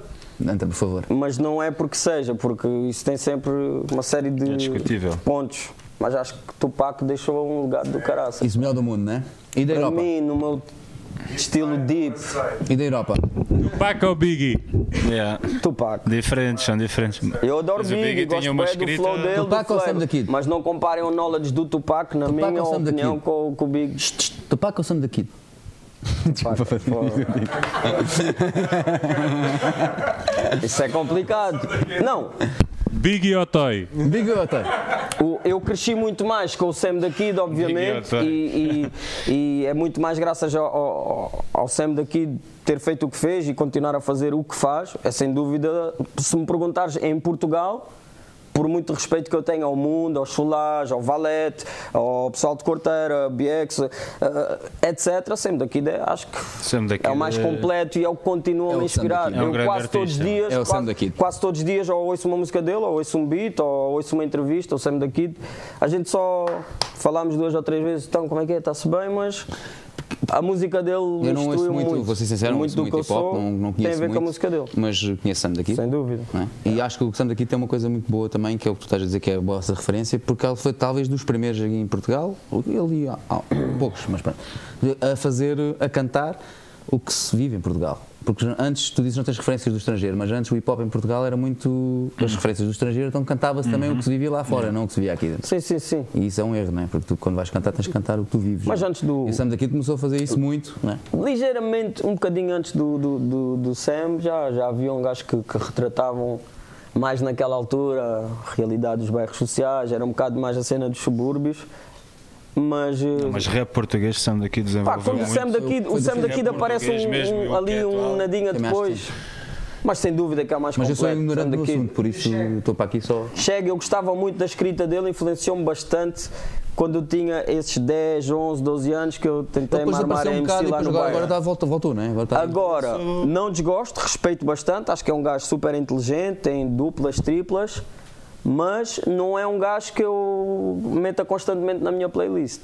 Anta, por favor. mas não é porque seja, porque isso tem sempre uma série de É discutível. pontos. Mas acho que Tupac deixou um legado do caraça. Isso, melhor do mundo, né? E da Para Europa? mim, no meu estilo deep, E da Europa? Tupac ou Biggie? Yeah. Tupac. Diferentes, são diferentes. Eu adoro Mas o Biggie, Biggie gosto uma bem do escrita- flow dele, Tupac do ou Sam da Kid? mas não comparem o knowledge do Tupac, na Tupac minha opinião, com, com o Big. Tupac ou Sam da Kid? Pô. Isso é complicado. Não, Big ou Toy? o- eu cresci muito mais com o Sam da Kid, obviamente, Big e, e- e é muito mais graças ao, ao, ao Sam da Kid ter feito o que fez e continuar a fazer o que faz. É sem dúvida, se me perguntares em Portugal, por muito respeito que eu tenho ao mundo, ao Chulage, ao Valete, ao pessoal de Corteira, BX, eh, etc., sempre daqui de- acho que Sam da é o mais eh, completo e é o que continua a me inspirar. É um eu quase todos os artista. dias, É quase, quase todos os dias, ou ouço uma música dele, ou ouço um beat, ou ouço uma entrevista, ou Sam da Kid. A gente só falámos duas ou três vezes, então como é que é? Está-se bem, mas a música dele Eu não ouço instruiu muito, vou ser sincero, não muito do muito que hip hop, não, não tem a conheço ver muito, com a música dele. mas conheço Sam daqui. Sem dúvida. é? E acho que o Sam daqui tem uma coisa muito boa também, que é o que tu estás a dizer que é a vossa referência, porque ele foi talvez dos primeiros aqui em Portugal, e há, há poucos, mas pronto, a fazer, a cantar o que se vive em Portugal. Porque antes, tu dizes não tens referências do estrangeiro, mas antes o hip hop em Portugal era muito as referências do estrangeiro, então cantava-se também o que se vivia lá fora, não o que se vivia aqui dentro. Sim, sim, sim. E isso é um erro, não é? Porque tu, quando vais cantar, tens que cantar o que tu vives. Mas não é? antes do- E o Sam daqui começou a fazer isso muito, não é? Ligeiramente, um bocadinho antes do, do, do, do Sam, já, já havia um gajo que, que retratavam mais naquela altura a realidade dos bairros sociais, era um bocado mais a cena dos subúrbios. Mas, eh, Mas rap português, Sam daqui pá, desenvolveu quando o muito. Sam daqui, o Sam do daqui aparece um, mesmo, um- o ali um nadinha depois. Mas sem dúvida que é mais Mas eu completo. sou o Sam ignorante no daqui. assunto, por isso estou para aqui só. Chega, eu gostava muito da escrita dele, influenciou-me bastante quando eu tinha esses 10, 11, 12 anos que eu tentei me armar um MC bocado lá no agora, agora dá, volta, voltou, não é? Agora, não desgosto, respeito bastante, acho que é um gajo super inteligente, tem duplas, triplas, mas não é um gajo que eu meta constantemente na minha playlist.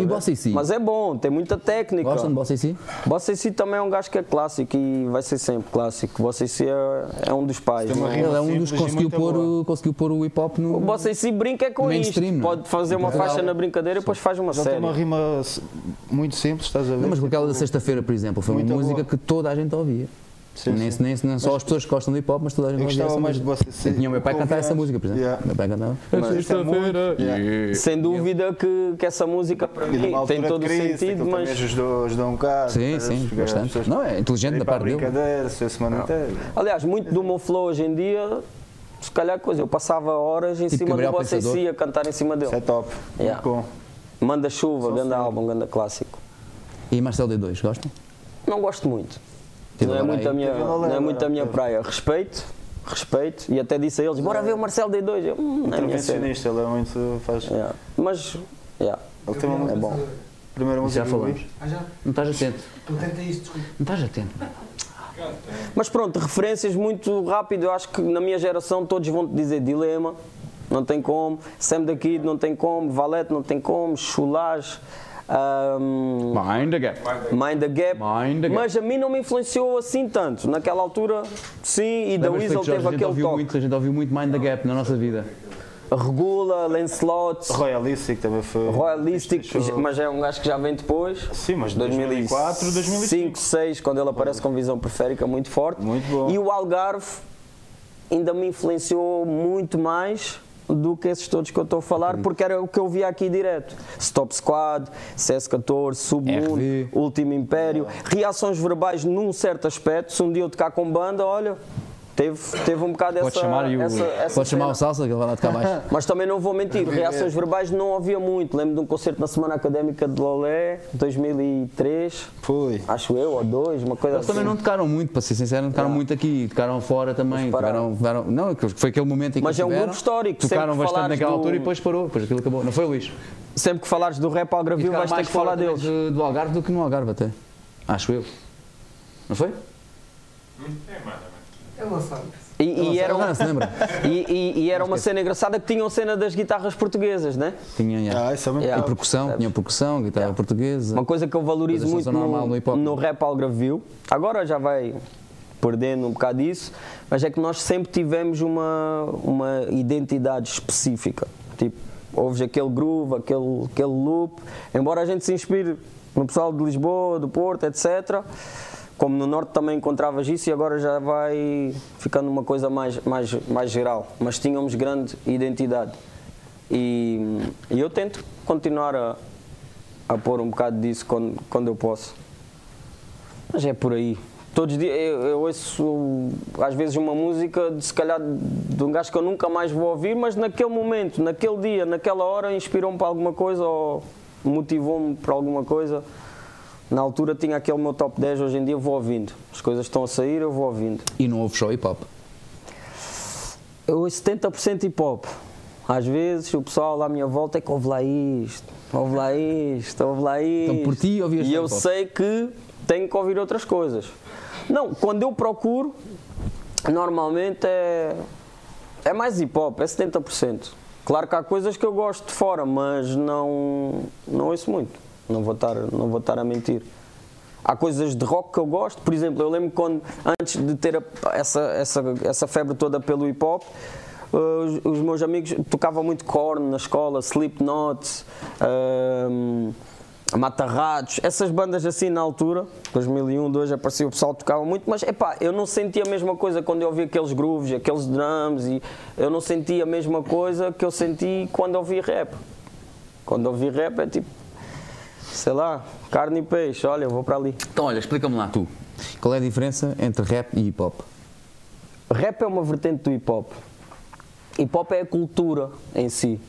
E? Bossa AC? Mas é bom, tem muita técnica. Gostam de Bossa AC? Bossa AC também é um gajo que é clássico e vai ser sempre clássico. Bossa AC é, é um dos pais. Tem uma é? Ele é um dos que conseguiu pôr, o, conseguiu pôr o hip hop no. O Bossa AC brinca é com Mainstream, isto. não é? Pode fazer uma Portugal. faixa na brincadeira e depois faz uma tem série. uma rima muito simples, estás a ver? Não, mas aquela da sexta-feira, por exemplo, foi uma Muito música boa. que toda a gente ouvia. Sim, nem, sim. nem, nem só as pessoas que gostam do hip hop, mas toda a gente Eu ouvia gostava essa mais de música. AC. Eu tinha o meu pai cantar essa música, por exemplo. Yeah. Meu pai cantava. Yeah. Sem dúvida que, que essa música para E mim tem todo de o sentido, mas ajudou, ajudou um bocado. Sim, sim, bastante. pessoas Não, é inteligente da parte dele. brincadeira, se a semana inteira. Aliás, muito do meu flow hoje em dia, se calhar coisa, eu passava horas em Tipo cima Bossa Pensador. AC a cantar em cima Isso é dele. top. Yeah. Muito bom. Manda chuva, grande álbum, grande clássico. E Marcelo D2, gostam? Não gosto muito. Teve Não é muito a minha, não é muito a minha praia. Respeito, respeito. E até disse a eles, bora ver o Marcelo D2. Eu, hum, é. Intervencionista, ele é muito. Faz. Yeah. Mas, yeah, Ele tem uma é bom. Primeira música Já falamos. vi. Não estás atento. Não estás atento. Mas pronto, referências muito rápido. Eu acho que na minha geração todos vão te dizer Dilema, não tem como. Sam da Kid, não tem como. Valete, não tem como. Chulage. Ahm, Mind the gap. Mind the Gap. Mind the Gap. Mas a mim não me influenciou assim tanto. Naquela altura, sim, e da Weasel teve aquele ouviu toque. muito, a gente ouviu muito Mind the Gap na nossa vida. Regula, Lancelot, Royalistic também foi. Royalistic, mas é um gajo que já vem depois. Sim, mas 2004, 2005. 2005, 2006, quando ele aparece com visão periférica muito forte. Muito bom. E o Algarve ainda me influenciou muito mais do que esses todos que eu estou a falar, porque era o que eu via aqui direto. Stop Squad, CS14, Submundo, RV. Último Império, reações verbais num certo aspecto. Se um dia eu tocar com banda, olha, teve, teve um bocado Pode essa, chamar o- essa, essa Podes chamar o Salsa, que ele vai lá tocar mais. Mas também não vou mentir, reações verbais não havia muito. Lembro de um concerto na Semana Académica de Lolé, 2003, Foi. acho eu, ou dois, uma coisa Eles assim. também não tocaram muito, para ser sincero, não tocaram Yeah. muito aqui, tocaram fora também. Tiveram, tiveram- não, que foi aquele momento em que Mas é um grupo histórico, sempre Tocaram que bastante falares naquela do- altura e depois parou, depois aquilo acabou. Não foi, Luís? Sempre que falares do rap Algarvio Tocaram vais ter que falar deles. de- do Algarve do que no Algarve até. Acho eu. Não foi? E, e era, um- Não se lembra? e, e- e era uma cena engraçada que tinham cena das guitarras portuguesas, né? Tinha, yeah. Ah, isso é Yeah. E percussão, tinha percussão, guitarra portuguesa. Uma coisa que eu valorizo muito normal no, no no rap Algarvio, agora já vai perdendo um bocado isso, mas é que nós sempre tivemos uma, uma identidade específica. Tipo, ouves aquele groove, aquele, aquele loop, embora a gente se inspire no pessoal de Lisboa, do Porto, etc. Como no Norte também encontravas isso e agora já vai ficando uma coisa mais, mais, mais geral. Mas tínhamos grande identidade. E, e eu tento continuar a, a pôr um bocado disso quando, quando eu posso. Mas é por aí. Todos os dias eu, eu ouço às vezes uma música de se calhar de um gajo que eu nunca mais vou ouvir, mas naquele momento, naquele dia, naquela hora inspirou-me para alguma coisa ou motivou-me para alguma coisa. Na altura tinha aquele meu top 10, hoje em dia vou ouvindo. As coisas estão a sair, eu vou ouvindo. E não houve só hip hop. Eu ouço 70% hip hop. Às vezes o pessoal lá à minha volta é que ouve lá isto, ouve lá isto, ouve lá isto. Então, por ti, ouvias E eu hip hop? sei que tenho que ouvir outras coisas. Não, quando eu procuro, normalmente é, é mais hip hop, é 70%. Claro que há coisas que eu gosto de fora, mas não, não ouço muito. Não vou, estar, não vou estar a mentir. Há coisas de rock que eu gosto, por exemplo, eu lembro quando, antes de ter a- essa, essa, essa febre toda pelo hip hop, eh, os, os meus amigos tocavam muito Korn na escola, Slipknot, ehm, Mata-Ratos, essas bandas assim na altura, 2001, 2002, aparecia o pessoal tocava muito, mas epá, eu não sentia a mesma coisa quando eu ouvia aqueles grooves, aqueles drums, e eu não sentia a mesma coisa que eu senti quando ouvi rap. Quando ouvi rap é tipo, sei lá, carne e peixe, olha, eu vou para ali. Então, olha, explica-me lá, tu. Qual é a diferença entre rap e hip hop? Rap é uma vertente do hip hop. Hip hop é a cultura em si.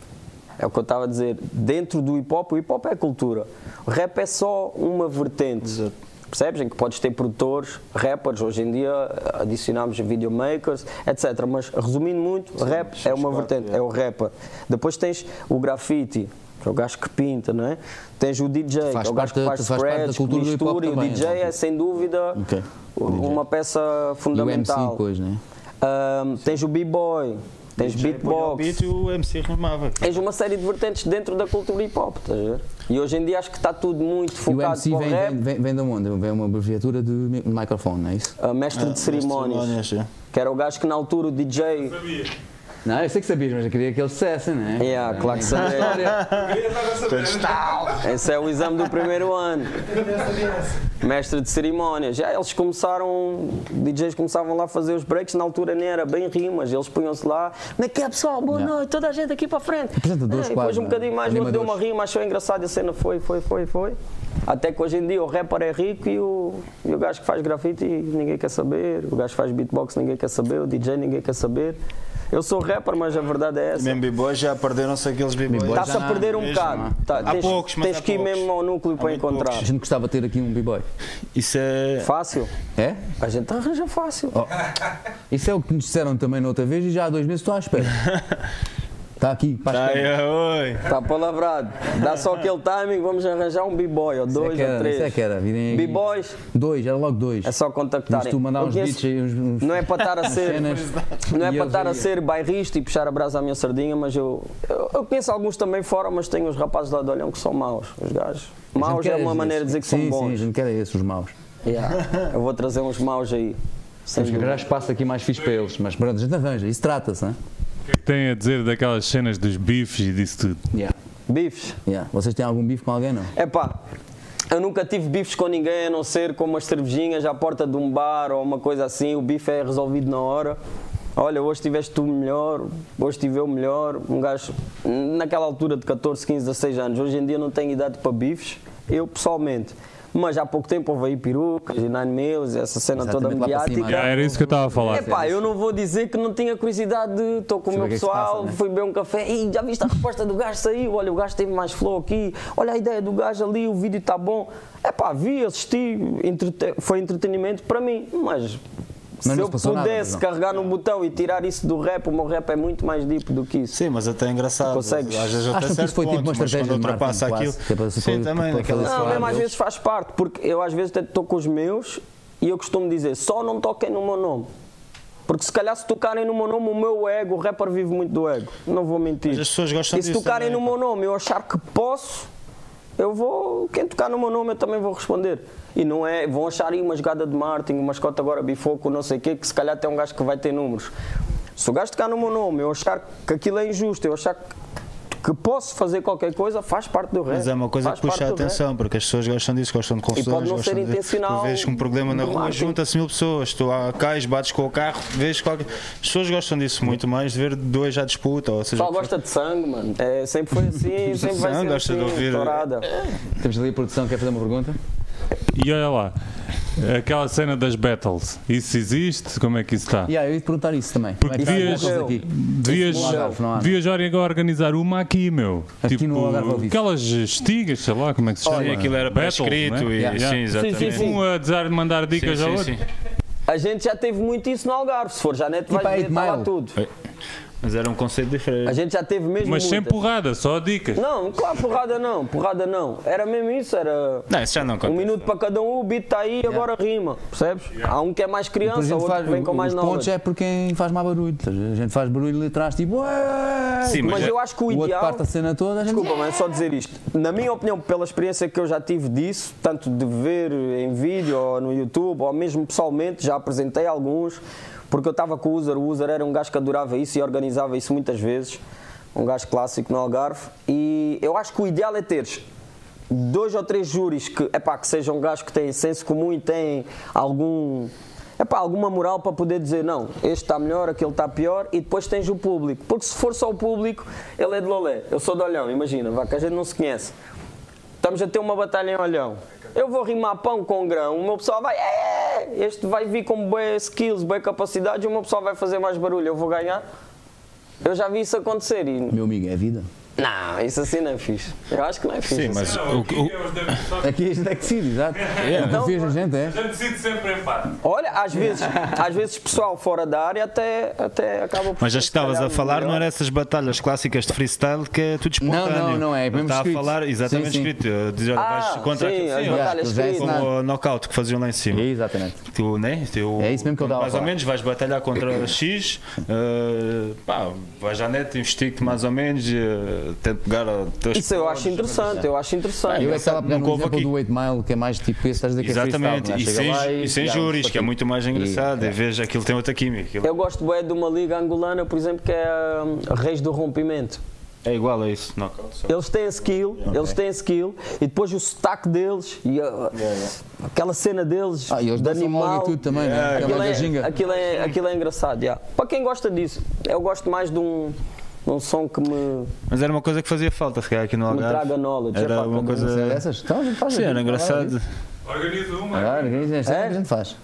É o que eu estava a dizer. Dentro do hip hop, o hip hop é a cultura. O rap é só uma vertente. Percebes? Em que podes ter produtores, rappers, hoje em dia adicionamos videomakers, etc. Mas resumindo muito, rap é uma vertente, é o rapper. Depois tens o graffiti, que é o gajo que pinta, não é? Tens o DJ, Faz que é o gajo parte que faz faz parte da scratch, que mistura, e o também, DJ então. é sem dúvida Ok. uma peça E o MC fundamental. depois, né? Ahm, tens o b-boy, tens beatbox, beat e o MC rimava. tens uma série de vertentes dentro da cultura hip hop, estás a ver? E hoje em dia acho que está tudo muito E o focado MC para o vem, rap. vem, vem, vem de onde? Vem uma abreviatura de mi- microfone, não é isso? Ah, mestre de cerimónias, que era o gajo que na altura o DJ. Não, eu sei que sabias, mas eu queria que eles dissessem, não é? Yeah, claro que sabia. Esse é o exame do primeiro ano. Mestre de cerimónias. Já eles começaram, DJs começavam lá a fazer os breaks, na altura nem era bem rimas, eles punham-se lá, como é que é pessoal, boa Yeah. noite, toda a gente aqui para a frente. Apresentadores É, depois um é? bocadinho mais, outro deu uma rima, achou engraçado a cena foi, foi, foi, foi. Até que hoje em dia o rapper é rico e o, e o gajo que faz grafite ninguém quer saber, o gajo que faz beatbox ninguém quer saber, o DJ ninguém quer saber. Eu sou rapper, mas a verdade é essa. mesmo b-boys já perderam-se aqueles b-boys. Está-se a perder um bocado. Tá, Há tens, poucos, mas tens que ir mesmo ao núcleo para encontrar. A gente gostava de ter aqui um b-boy. Isso é. Fácil. É? A gente arranja fácil. Isso é o que nos disseram também na outra vez e já há dois meses estou à espera. Está aqui, câmaras. oi. Está palavrado. Dá só aquele timing, vamos arranjar um b-boy, ou é dois que era, ou três. Isso é que era. virem. B-boys, Dois, era logo dois. é só contactarem. Mas tu mandar uns conheço- beats aí, uns, uns Não é para estar a ser, cenas. não é para estar a ser bairrista e puxar a brasa à minha sardinha, mas eu, eu, eu conheço alguns também fora, mas tenho os rapazes lá de Olhão que são maus, os gajos. Maus é uma maneira de dizer que sim, são Sim, a bons. gente quer esses, os maus. Yeah. Eu vou trazer uns maus aí. Temos que arranjar espaço aqui mais fixe para eles, mas pronto, a gente arranja, isso trata-se, não é? O que é que tem a dizer daquelas cenas dos bifes e disso tudo? Yeah. Bifes. Yeah. Vocês têm algum bife com alguém, não? É pá, eu nunca tive bifes com ninguém a não ser com umas cervejinhas à porta de um bar ou uma coisa assim. O bife é resolvido na hora. Olha, hoje tiveste tu melhor, hoje tive eu melhor. Um gajo, naquela altura de 14, 15, 16 anos, hoje em dia não tenho idade para bifes, eu pessoalmente. Mas há pouco tempo houve aí perucas e nine mills, essa cena toda Exatamente, cima, mediática. Já era isso que eu estava a falar. É pá, eu não vou dizer que não tinha curiosidade de. Estou com o meu é pessoal, passa, né? fui beber um café e já viste a resposta do gajo saiu. Olha, o gajo teve mais flow aqui. Olha a ideia do gajo ali, o vídeo está bom. É pá, vi, assisti, entrete- foi entretenimento para mim, mas. Mas se eu nada, pudesse não. carregar no botão e tirar isso do rap, o meu rap é muito mais deep do que isso. Sim, mas até é engraçado. Consegues? Às vezes até que isso foi tipo uma estratégia de marketing, ultrapassa quase, aquilo. que é Sim, também, naquela fazer Não, mesmo às vezes faz parte, porque eu às vezes até estou com os meus e eu costumo dizer, só não toquem no meu nome. Porque se calhar se tocarem no meu nome, o meu ego, o rapper vive muito do ego. Não vou mentir. Mas as pessoas gostam e se disso tocarem também, no meu nome eu achar que posso, eu vou. Quem tocar no meu nome eu também vou responder. E não é. Vão achar aí uma jogada de marketing, uma mascote agora bifoco, não sei o quê, que se calhar tem um gajo que vai ter números. Se o gajo tocar no meu nome, eu achar que aquilo é injusto, eu achar que, que posso fazer qualquer coisa, faz parte do rap. Mas é uma coisa Faz que puxa a atenção, porque as pessoas gostam disso, gostam de confusões. pode não ser de- intencional Tu vês um problema na rua, junta-se mil pessoas, tu lá cais, bates com o carro, vês qualquer. As pessoas gostam disso muito mais, de ver dois à disputa. Ou O seja, pessoal gosta de sangue, mano. É, sempre foi assim, sempre vai Sangue, ser gosta de assim, ouvir. tourada. Temos ali a produção, quer fazer uma pergunta? E olha lá, aquela cena das battles, isso existe? Como é que isso está? Yeah, eu ia te perguntar isso também. Como é devias, devias, devias agora organizar uma aqui, meu. Aqui tipo, no Algarve ao vivo. aquelas estigas, sei lá como é que se chama. Sim, aquilo era bem Battles, escrito né? e Yeah. sim, exatamente. Tipo um a dizer, mandar dicas Sim, ao sim, outro. sim. A gente já teve muito isso no Algarve. Se for Janete, Tipo vai ver, Eight tá tudo. Mas era um conceito diferente. A gente já teve mesmo Mas sem muitas. porrada, só dicas. Não, claro, porrada não, porrada não. Era mesmo isso, era. Não, isso já não Um acontece. minuto para cada um, o beat está aí, agora rima. Percebes? Há um que é mais criança, outro faz, que vem com mais os knowledge. pontos é por quem faz mais barulho. estás a gente faz barulho ali atrás, tipo. Sim, mas, Mas eu acho que o outro ideal. parte a cena toda, a gente. Desculpa, mas é só dizer isto. Na minha opinião, pela experiência que eu já tive disso, tanto de ver em vídeo ou no YouTube, ou mesmo pessoalmente, já apresentei alguns, porque eu estava com o User. O User era um gajo que adorava isso e organizava isso muitas vezes. Um gajo clássico no Algarve. E eu acho que o ideal é teres dois ou três júris que, epá, que sejam gajos que têm senso comum e têm algum. Epá, alguma moral para poder dizer não, este está melhor, aquele está pior e depois tens o público. Porque se for só o público, ele é de Lolé, eu sou de Olhão, imagina, vá, que a gente não se conhece. Estamos a ter uma batalha em Olhão. Eu vou rimar pão com grão, o meu pessoal vai, "É, este vai vir com boas skills, boa capacidade e o meu pessoal vai fazer mais barulho, eu vou ganhar. Eu já vi isso acontecer e Meu amigo, é vida. Não, isso assim não é fixe. Eu acho que não é fixe. Sim, mas assim. o, o, Aqui a gente é que decide, exato. É. Não confias na gente, é? A gente decide sempre em parte. Olha, às vezes, às vezes pessoal fora da área até, até acaba por Mas as que estavas a falar não melhor. eram essas batalhas clássicas de freestyle que é tudo Não, espontâneo. não, não é, é mesmo Está a falar exatamente Sim, sim. escrito. Dizer, Ah, vais contra sim, as sim, batalhas já é escritas. como o knockout que faziam lá em cima. Exatamente. Tu, né? Tu, É isso mesmo que eu estava a Mais ou menos vais batalhar contra X, eh, pá, vais à net, investigue-te mais ou menos, uh, pegar Isso eu acho interessante, eu acho interessante. Eu é que estava a pegar Nunca no houve exemplo aqui. do 8 Mile, que é mais tipo esse, estás é Exatamente, freestyle. e não é? sem, e sem júris, que é muito mais engraçado. E veja aquilo tem outra química. aquilo Eu gosto bem de uma liga angolana, por exemplo, que é hum, Reis do Rompimento. É igual a isso, só. Eles têm skill, eles têm skill, e depois o sotaque deles e a- aquela cena deles Ah, e eles de animal. tudo também, né? aquilo, Aquela é, aquilo, é, aquilo é engraçado, já. Para quem gosta disso, eu gosto mais de um, um som que me, Mas era uma coisa que fazia falta, se calhar aqui no me Algarve. traga knowledge. Era Epá, uma cada um- coisa. Essas? Então Sim, era engraçado. Organiza uma. Ah, organiza esta É? que a gente faz.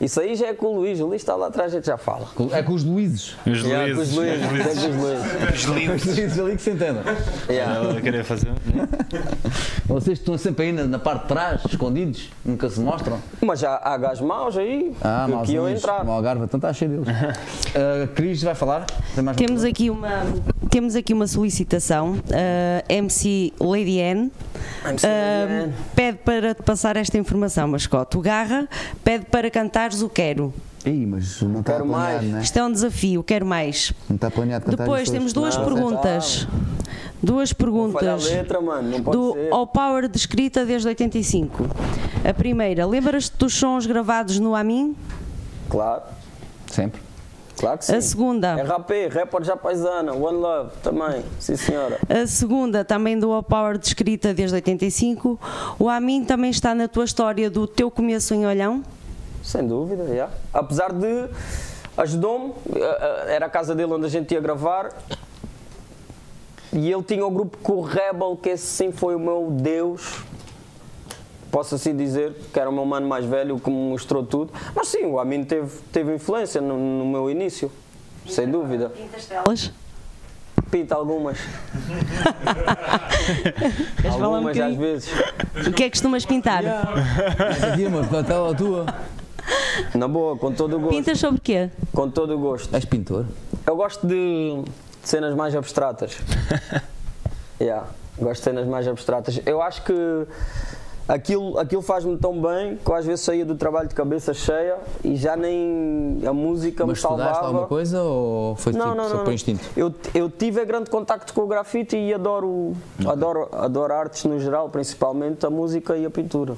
Isso aí já é com o Luís, o Luís está lá atrás, a gente já fala. É com os Luíses. Os Já, com os Luíses. Luís, é com os Luís. Os Luíses. Os Luíses ali que se entendam. Yeah. Queria fazer. Vocês estão sempre aí na, parte de trás, escondidos, nunca se mostram. Mas já há gajos maus aí Ah, que, iam entrar. No Algarve, então está cheio deles. Uh, Cris vai falar? Tem Temos aqui uma, temos aqui uma solicitação. uh, MC Lady MC Lady N. pede para te passar esta informação, mascote. O Garra pede para cantares o Quero. Ih, mas não está Quero planeado, mais. né? Isto é um desafio, quero mais. Não está planeado cantar Depois temos duas Não, perguntas. Duas perguntas. letra, mano, não pode Do ser. All Power de escrita desde 85. A primeira, lembras-te dos sons gravados no Amin? Claro, Sempre. Claro que sim. A segunda. RAP, Rapper já paisana, One Love também, sim senhora. A segunda, também do All Power de escrita desde 85. O Amin também está na tua história do teu começo em Olhão? Sem dúvida, já. Apesar de ajudou-me, eh, era a casa dele onde a gente ia gravar. E ele tinha o grupo com o Rebel, que esse sim foi o meu Deus. Posso assim dizer, que era o meu mano mais velho que me mostrou tudo. Mas sim, o Amin teve, teve influência no, no meu início, sem dúvida. Elas? Pinta algumas. Falar um algumas às vezes. O que é que costumas pintar? Aqui, mano, da tela tua. Na boa, com todo o gosto. Pintas sobre quê? Com todo o gosto. És pintor? Eu gosto de cenas mais abstratas. yeah, gosto de cenas mais abstratas. Eu acho que aquilo, aquilo faz-me tão bem que eu às vezes saía do trabalho de cabeça cheia e já nem a música Mas me estudaste salvava. alguma coisa ou foi Não, tipo não, só não, instinto? Eu, eu tive grande contacto com o grafite e adoro, adoro, adoro artes no geral, principalmente a música e a pintura.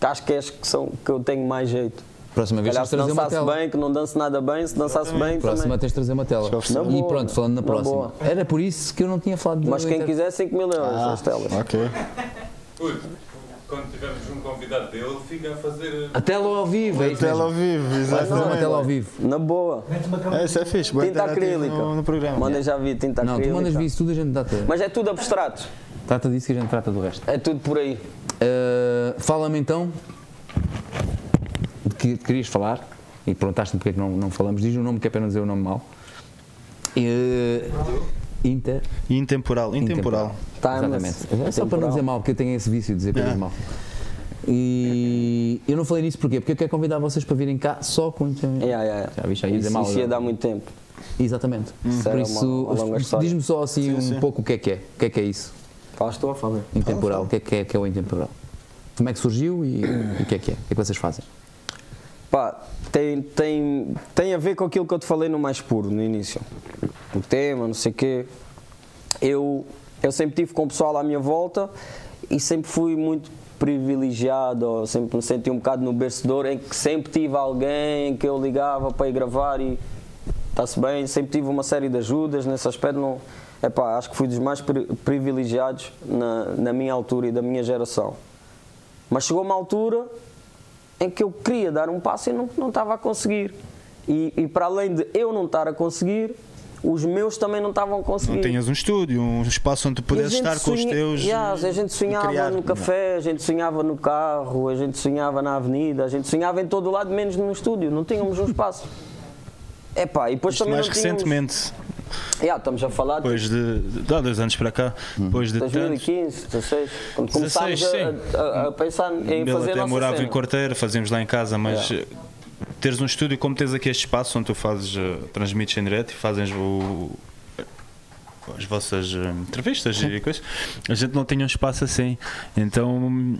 Que acho que é as que, são, que eu tenho mais jeito. Próxima vez Calhar se trazer uma dançasse tela. bem, que não danço nada bem, se dançasse bem Próxima também. tens de trazer uma tela. E boa, pronto, falando na na próxima. boa. Era por isso que eu não tinha falado de Mas quem quiser 5 mil euros Ah, as telas. Ok. Quando tivermos um convidado dele, fica a fazer. A tela ao vivo, é isso Tela ao vivo, Vai fazer uma exatamente. tela ao vivo. Na boa. É, isso é fixe. boa Tinta acrílica. No, no programa. Mandem já vi tinta Não, tu acrílica. mandas vir isso tudo, a gente dá-te. Mas é tudo abstrato. Trata disso que a gente trata do resto. É tudo por aí. Uh, Fala-me então de que querias falar e perguntaste-me porque é que não, não falamos. Diz o nome que é para não dizer o nome mal. Uh, Inter. Intemporal. Intemporal. Timeless. Exatamente. É só para não dizer mal, porque eu tenho esse vício de dizer coisas É. mal. E eu não falei nisso porquê? Porque eu quero convidar vocês para virem cá só com instrumento. Yeah, yeah. Já viste aí dizer Isso, mal. isso ia dar muito tempo. Exatamente. Isso Por isso, diz-me só assim Sim, um sim. pouco o que é que é. O que é que é isso? Faz tu a falar. Intemporal. O que é que é, que é o intemporal? Como é que surgiu e, e o que é que é? O que é que vocês fazem? Pá, tem, tem, tem a ver com aquilo que eu te falei no mais puro, no início. O tema, não sei o quê. Eu, eu sempre tive com o pessoal à minha volta e sempre fui muito privilegiado, sempre me senti um bocado no bercedor em que sempre tive alguém que eu ligava para ir gravar e está-se bem, sempre tive uma série de ajudas nesse aspecto. Não, epá, acho que fui dos mais pri- privilegiados na, na minha altura e da minha geração. Mas chegou uma altura em que eu queria dar um passo e não, não estava a conseguir. E, e para além de eu não estar a conseguir, os meus também não estavam a conseguir. Não tinhas um estúdio, um espaço onde tu pudesses estar com os teus. Yeah, a gente sonhava criar. no café, a gente sonhava no carro, a gente sonhava na avenida, a gente sonhava em todo o lado, menos no estúdio. Não tínhamos um espaço. Epá, e depois Isto também mais não recentemente, Yeah, estamos a falar de depois de, há dois anos para cá, depois de tantos. 2015, 16, quando 16, começámos a- a, a pensar em Ele fazer até nossa morava cena. em Corteira, fazíamos lá em casa, mas Yeah. teres um estúdio como tens aqui este espaço onde tu fazes, eh, transmites em direto e fazes o, as vossas eh, entrevistas e coisas, a gente não tinha um espaço assim. Então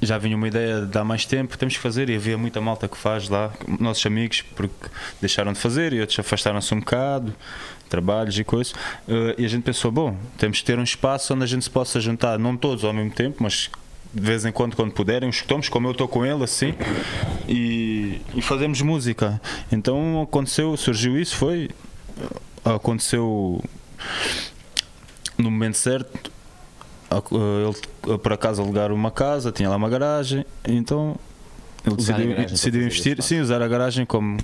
já vinha uma ideia de há mais tempo, temos que fazer, e havia muita malta que faz lá, nossos amigos, porque deixaram de fazer e outros afastaram-se um bocado, trabalhos e coisas. Eh, e a gente pensou, bom, temos que ter um espaço onde a gente se possa juntar, não todos ao mesmo tempo, mas de vez em quando, quando puderem, os escutamos, como eu estou com ele, assim, e, e fazemos música. Então aconteceu, surgiu isso, foi. Aconteceu no momento certo. ac- Ele eh, por acaso alugar uma casa, tinha lá uma garagem, então ele Usar decidiu, decidiu investir, sim, usar a garagem como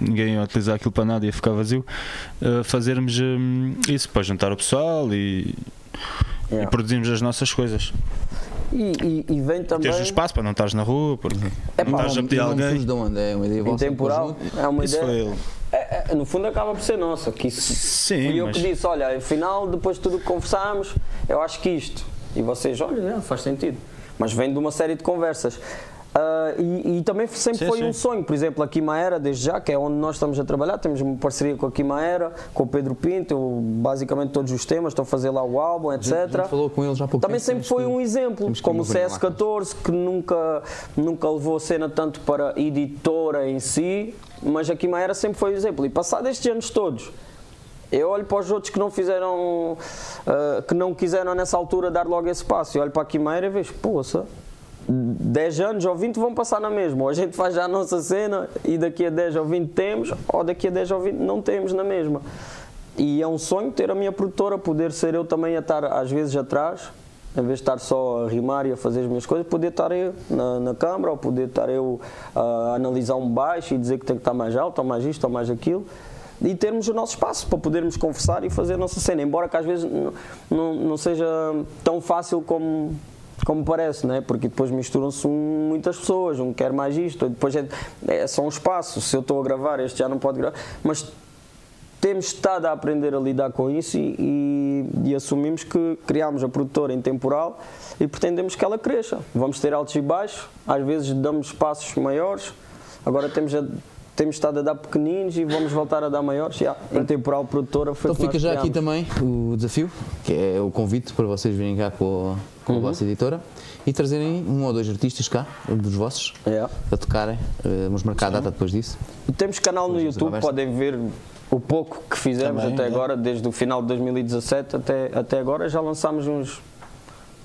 ninguém ia utilizar aquilo para nada ia ficar vazio, eh, fazermos hum, isso para juntar o pessoal e, e produzirmos as nossas coisas. E, e, e vem também. Teres um espaço para não estares na rua, porque É não pá, estás a o pedir alguém. de onde? É uma ideia Intemporal é uma Isso ideia. foi ele. É, é, no fundo acaba por ser nossa. Que isso, Sim, fui eu mas- que disse, olha, afinal, depois de tudo que conversámos, eu acho que isto. E vocês, olha, é, faz sentido. Mas vem de uma série de conversas. Ah, e, e também sempre Sim, foi sim. um sonho, por exemplo, a Quimaera, desde já, que é onde nós estamos a trabalhar, temos uma parceria com a Quimaera, com o Pedro Pinto, eu, basicamente todos os temas, estou a fazer lá o álbum, etc. A gente falou com eles há pouco Também sempre foi um exemplo, como o ir lá. CS14, que nunca, nunca levou a cena tanto para a editora em si, mas a Quimaera sempre foi um exemplo. E passado estes anos todos, eu olho para os outros que não fizeram, ah, que não quiseram nessa altura dar logo esse passo, e olho para a Quimaera e vejo, poça, 10 anos ou 20 vão passar na mesma. Ou a gente faz já a nossa cena e daqui a 10 ou 20 temos, ou daqui a 10 ou 20 não temos na mesma. E é um sonho ter a minha produtora, poder ser eu também a estar às vezes atrás, em vez de estar só a rimar e a fazer as minhas coisas, poder estar eu na, na câmara, ou poder estar eu a analisar um baixo e dizer que tem que estar mais alto, ou mais isto, ou mais aquilo. E termos o nosso espaço para podermos conversar e fazer a nossa cena, embora que às vezes não, não, não seja tão fácil como, como parece, né? porque depois misturam-se muitas pessoas, um quer mais isto, depois é, é só um espaço, se eu estou a gravar, este já não pode gravar, mas temos estado a aprender a lidar com isso e, e- e assumimos que criámos a produtora em temporal e pretendemos que ela cresça. Vamos ter altos e baixos, às vezes damos passos maiores, agora temos, a- temos estado a dar pequeninos e vamos voltar a dar maiores. Já, em temporal produtora foi Então fica já aqui também o desafio, que é o convite para vocês virem cá com, a- com Uhum. a vossa editora e trazerem um ou dois artistas cá, dos vossos, a tocarem. Eh, Vamos marcar a data depois disso. E Temos canal no YouTube, podem ver o pouco que fizemos Também, até é. agora, desde o final de 2017 até, até agora. Já lançámos uns.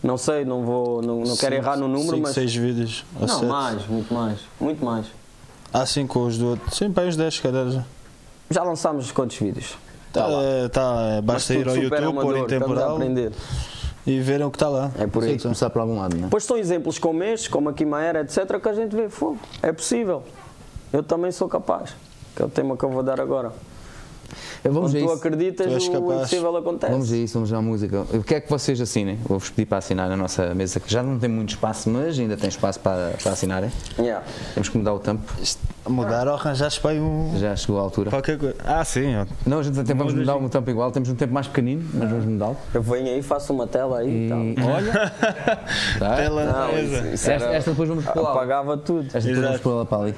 Não sei, não vou, não, não quero Cinco- errar no número, cinco, mas. seis vídeos, Não, sete. mais, muito mais. Muito mais. Ah, sim, com os do outro. Sim, para os 10, se calhar. já. Já lançámos quantos vídeos? Tá, é, tá, é, basta ir ao YouTube, pôr em temporal aprender. e verem o que está lá. É por aí. Que começar por algum lado, não é? Depois são exemplos como estes, como a Quimaera, etc., que a gente vê, fogo, é possível. Eu também sou capaz, que é o tema que eu vou dar agora. Vamos Quando a tu isso. acreditas, Tu o impossível acontece. Vamos a isso, vamos à música. O que é que vocês assinem? Vou-vos pedir para assinar na nossa mesa, que já não tem muito espaço, mas ainda tem espaço para, para assinarem. Yeah. Temos que mudar o tampo. Mudar ou arranjar para um. Já chegou a altura. Qualquer coisa. Ah, sim. Não, a gente até vamos mudar um tampo igual. Temos um tempo mais pequenino, mas vamos mudá-lo. Eu venho aí, faço uma tela aí e tal. Olha, tá. Tela Não, mesa. isso, isso esta, era- esta depois vamos pôr lá. apagava tudo. Esta depois vamos pôr lá para ali.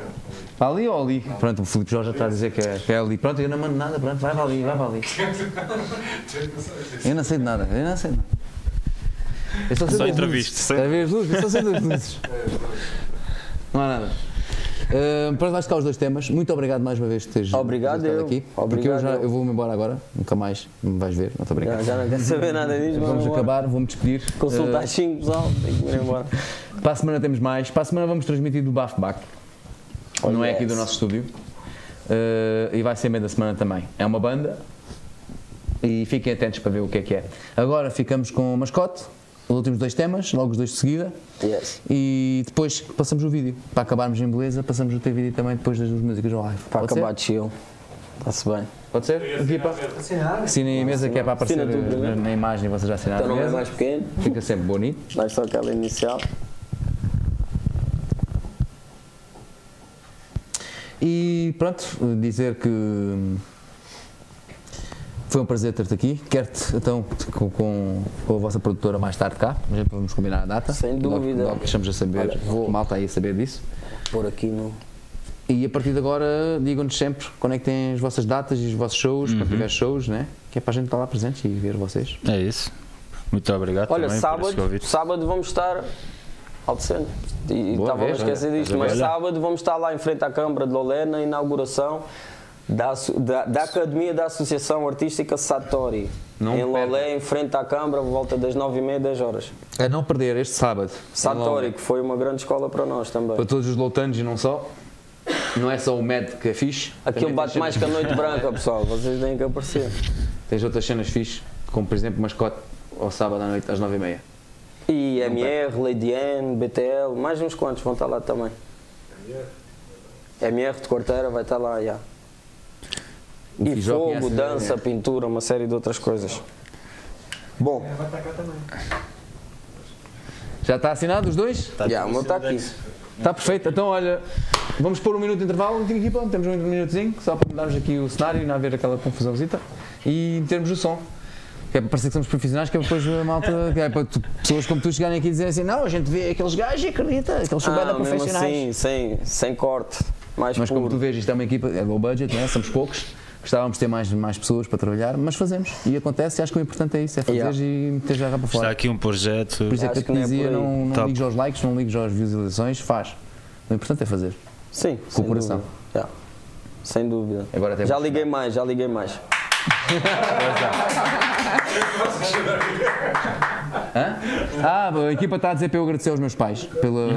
Para ali ou ali? Pronto, o Filipe Jorge já está a dizer que é, que é ali. Pronto, eu não mando nada, pronto, vai para ali, vai para ali. Eu não sei de nada, eu não sei de nada. Eu só sei Só entrevista. A ver as luzes, eu só sei das luzes. Não há nada. Uh, pronto, vais ficar os dois temas. Muito obrigado mais uma vez por teres Obrigado teres estado eu. aqui. porque eu, Obrigado já, eu. vou-me embora agora, nunca mais me vais ver, não estou a brincar. Já, já não quero saber nada disso. Vamos embora. acabar, vou-me despedir. Consulta Uh, às 5, pessoal. Tenho que ir embora. para a semana temos mais. Para a semana vamos transmitir do Bafbac. Oh, não é yes. aqui do nosso estúdio. Uh, e vai ser meio da semana também. É uma banda. E fiquem atentos para ver o que é que é. Agora ficamos com o mascote. Os últimos dois temas, logo os dois de seguida. Yes. E depois passamos o vídeo. Para acabarmos em beleza, passamos o teu vídeo também depois das duas músicas ao live. Para Pode acabar ser? de chill. Está-se bem. Pode ser? Equipa? Assinem a mesa que é para aparecer tudo na, primeiro. na imagem vocês já assinaram Então a não é mesa. mais pequeno. Fica sempre bonito. Dá só aquela inicial. E pronto, dizer que hum, foi um prazer ter-te aqui. Quero-te então com, com, com a vossa produtora mais tarde cá. Já vamos combinar a data. Sem Logo- dúvida. Logo, deixamos a saber. Olha, vou- Mal está aí a saber disso. Por aqui no. E a partir de agora, digam-nos sempre quando é que têm as vossas datas e os vossos shows, Uhum. quando tiver shows, né? Que é para a gente estar lá presentes e ver vocês. É isso. Muito obrigado Olha, também por esse sábado, sábado vamos estar ao centro. E estava a esquecer disto, mas sábado vamos estar lá em frente à Câmara de Lolé na inauguração da, da, da Academia da Associação Artística Satori. Não em. Lolé, em frente à Câmara, por volta das 9h30, 10 horas. A não perder este sábado. Satori, que foi uma grande escola para nós também. Para todos os loutanos e não só. Não é só o MED que é fixe. Aquilo bate tens mais que cenas- a Noite Branca, pessoal. Vocês têm que aparecer. Tens outras cenas fixe, como por exemplo mascote ao sábado à noite às 9h30. E MR, Lady N, BTL, mais uns quantos vão estar lá também. MR de Quarteira vai estar lá, já. O E fogo, dança, pintura, uma série de outras coisas. Bom, Já está assinado os dois? já, o meu está aqui. Está perfeito. Então, olha, vamos pôr um minuto de intervalo aqui. Temos um minutozinho, só para mudarmos aqui o cenário e não haver aquela confusãozita. E termos o som. Que é para parecer que somos profissionais, que é depois a malta. Que é para tu- pessoas como tu chegarem aqui e dizerem assim: não, a gente vê aqueles gajos e acredita, aqueles são bem Ah, profissionais. assim, sem, sem corte, mais Mas como puro. tu vês, isto é uma equipa, é low budget, né? somos poucos. Gostávamos de ter mais, mais pessoas para trabalhar, mas fazemos. E acontece, e acho que o importante é isso: é fazer Yeah. e meter já para Está fora. aqui um projeto. Por isso é que eu Acho te que não é não, não ligues aos likes, não ligues às visualizações, faz. O importante é fazer. Sim, Com sem o coração. dúvida. Já. Sem dúvida. Agora já liguei mais, já liguei mais. Hã? Ah, a equipa está a dizer para eu agradecer aos meus pais pela,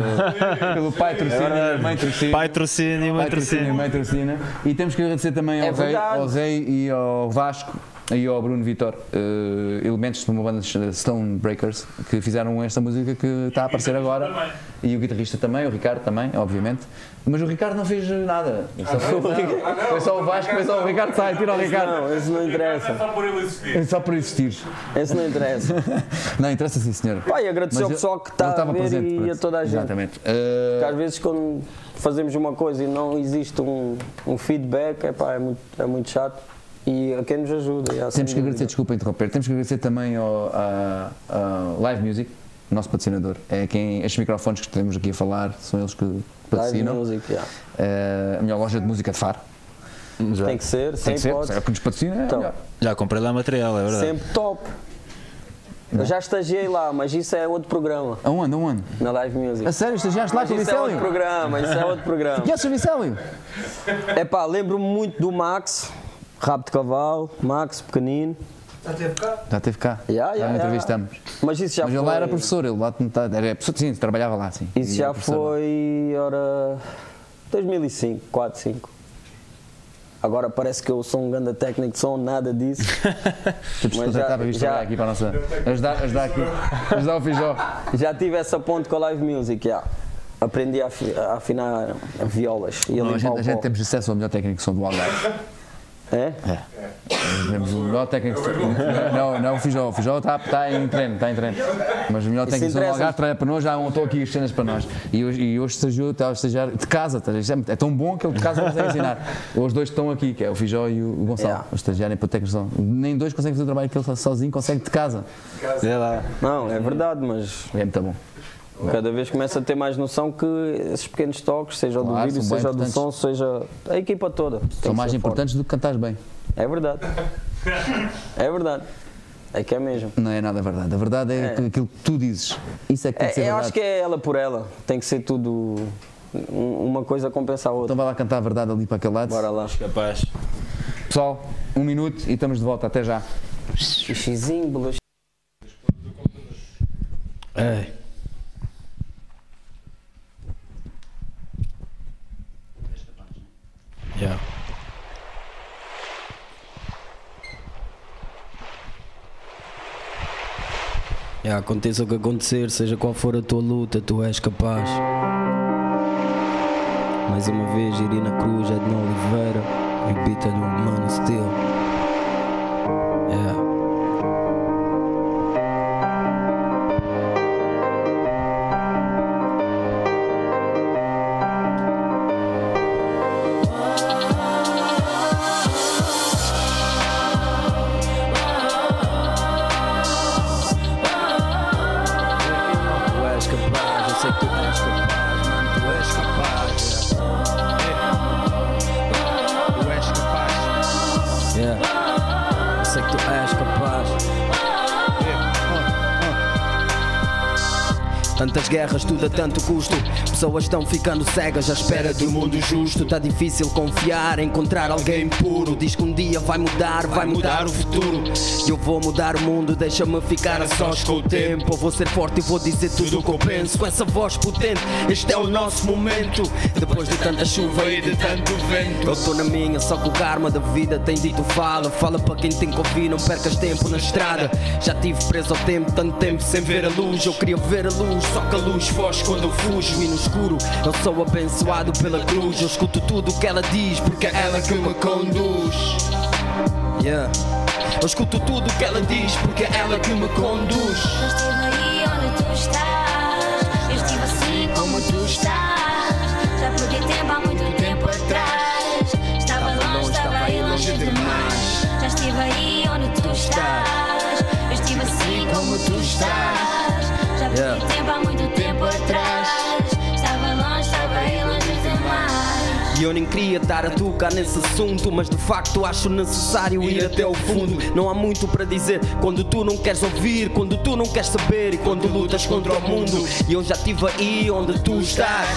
pelo pai trocínio, mãe trocínio. Pai trocínio, mãe trocínio, mãe trocínio. E temos que agradecer também É ao, rei, verdade. ao Rei e ao Vasco e ao Bruno Vitor, eh, elementos de uma banda de Stone Breakers, que fizeram esta música que está a aparecer agora. E o guitarrista também, o Ricardo também, obviamente. Mas o Ricardo não fez nada. Só foi, não, foi só o Vasco, foi só o Ricardo, sai, tira o Ricardo. Não, esse não interessa. É só por existir. Esse não interessa. Não, interessa sim, senhor. Pá, e agradecer ao pessoal que está a estava ver presente, e a toda a gente. Exatamente. Porque às vezes quando fazemos uma coisa e não existe um, um feedback, epá, é, muito, é muito chato. E a quem nos ajuda. já, sem Temos que agradecer, desculpa interromper, temos que agradecer também ao a, a Live Music, nosso patrocinador. É quem, estes microfones que temos aqui a falar são eles que Live patrocinam. music, já. É a melhor loja de música de Faro. Tem que ser, Tem que ser, hipótese. é o que nos patrocina. É Então, melhor. Já comprei lá material, é verdade. Sempre top. Eu já estagiei lá, mas isso é outro programa, Aonde, aonde? na Live Music. A sério, estagiaste lá Mas com o isso é outro Vicélio? programa, isso é outro programa. Conheces o Vicélio? É pá, lembro-me muito do Max, rabo de cavalo, Max, pequenino. Já teve cá. Já, já, já já. entrevistamos. Mas isso já Mas foi. ele lá era professor, ele lá era professor, sim, trabalhava lá, sim. Isso já foi, ora, 2005, 4, 5. Agora parece que eu sou um grande técnico de som, nada disso. Mas já- para já- aqui para a nossa. Ajudar, ajudar aqui. Ajudar o Fijó. Já tive essa ponte com a live music, já. Aprendi a, afi- a afinar violas e a Não, a, gente, a gente temos acesso ao melhor técnico de som do Algarve. É? É. Temos o melhor técnico. Não, não, o Fijó. O Fijó está tá em treino, está em treino. Mas o melhor Isso técnico do. Algarve trabalha para nós, já montou aqui as cenas para nós. E hoje, e hoje estagiou, está a estagiar de casa. tá? É, tão bom que ele de casa consegue ensinar. Os dois estão aqui, que é o Fijó e o o Gonçalo, Yeah. estagiarem para técnicos. Nem dois conseguem fazer o trabalho que ele sozinho consegue de casa. É lá. Não, é verdade, mas. É muito bom. Cada vez começa a ter mais noção que esses pequenos toques, seja o do Claro, vídeo, seja o do som, seja a equipa toda. São mais importantes do que cantares bem. forte. É verdade. É verdade. É que é mesmo. Não é nada verdade. A verdade é, É. que aquilo que tu dizes. Isso é que tem que ser É, eu verdade. acho que é ela por ela. Tem que ser tudo. um- Uma coisa compensa a outra. Então vai lá cantar a verdade ali para aquele lado. Bora lá. Capaz. Pessoal, um minuto e estamos de volta. Até já. Xizinho. Ei. Yeah. Yeah, aconteça o que acontecer, seja qual for a tua luta, tu és capaz. Mais uma vez, Irina Cruz, Edna Oliveira, e Bita do Mano Steel. Tantas guerras, tudo a tanto custo. Pessoas estão ficando cegas à espera do mundo justo. Tá difícil confiar, encontrar alguém puro. Diz que um dia vai mudar, vai mudar o futuro. Eu vou mudar o mundo, deixa-me ficar a sós com o tempo. Eu vou ser forte e vou dizer tudo o que eu penso. Com essa voz potente, este é o nosso momento. Depois de tanta chuva e de tanto vento. Eu estou na minha, só que o karma da vida tem dito fala. Fala para quem tem que ouvir, não percas tempo na estrada. Já tive preso ao tempo, tanto tempo sem ver a luz. Eu queria ver a luz, só que a luz foge quando eu fujo. E no escuro, eu sou abençoado pela cruz. Eu escuto tudo o que ela diz, porque é ela que me conduz. Yeah. Eu escuto tudo o que ela diz, porque é ela que me conduz. Eu estive aí onde tu estás. Eu estive assim como tu estás. Já perdi tempo há muito tempo atrás. Estava longe, estava aí longe demais. Já estive aí onde tu estás. Eu estive assim como tu estás. Já perdi tempo há muito tempo atrás. E eu nem queria estar a tocar nesse assunto, mas de facto acho necessário ir até o fundo. Não há muito para dizer quando tu não queres ouvir, quando tu não queres saber e quando lutas contra o mundo. E eu já estive aí onde tu estás,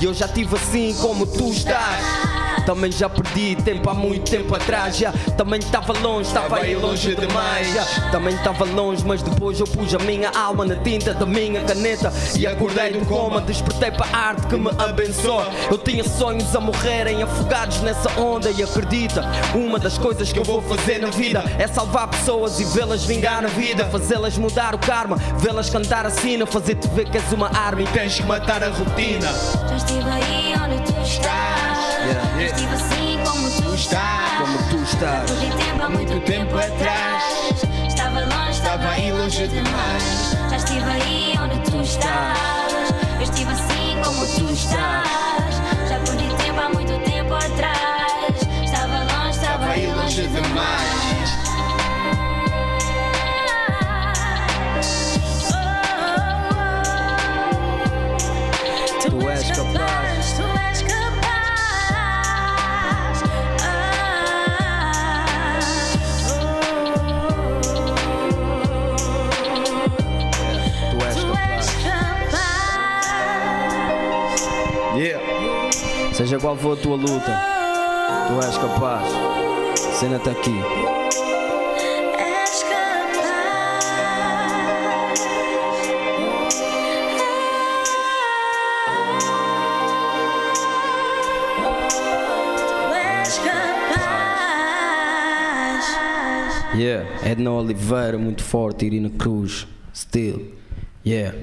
e eu já estive assim como tu estás. Também já perdi tempo há muito tempo atrás. Já. Também estava longe, estava aí longe demais. Já. Também estava longe, mas depois eu pus a minha alma na tinta da minha caneta. E acordei do coma, despertei para a arte que me abençoa. Eu tinha sonhos a morrerem afogados nessa onda. E acredita, uma das coisas que eu vou fazer na vida é salvar pessoas e vê-las vingar na vida. Fazê-las mudar o karma, vê-las cantar a sina. Fazer-te ver que és uma arma e tens que matar a rotina. Já estive aí onde tu estás. Yeah. Eu estive assim como tu estás. Como tu estás. Perdi tempo há muito tempo atrás. Estava longe, estava aí longe demais. Já estive aí onde tu estás. Eu estive assim como tu estás. Já perdi tempo há muito tempo atrás. Estava longe, estava aí longe demais. Tu és capaz. Seja qual for a tua luta, tu és capaz. Cena está aqui. Yeah, Edna Oliveira, muito forte, Irina Cruz, still. Yeah.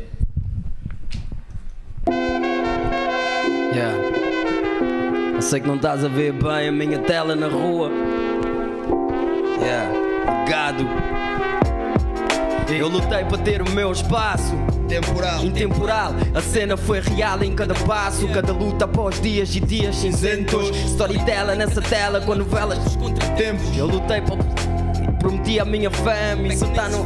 Yeah. Sei que não estás a ver bem a minha tela na rua. Yeah, gado. Eu lutei para ter o meu espaço. Temporal. Intemporal, a cena foi real em cada passo. Cada luta após dias e dias cinzentos. Storyteller nessa tela com novelas dos contratempos. Eu lutei para Prometi a minha fama, isso tá no.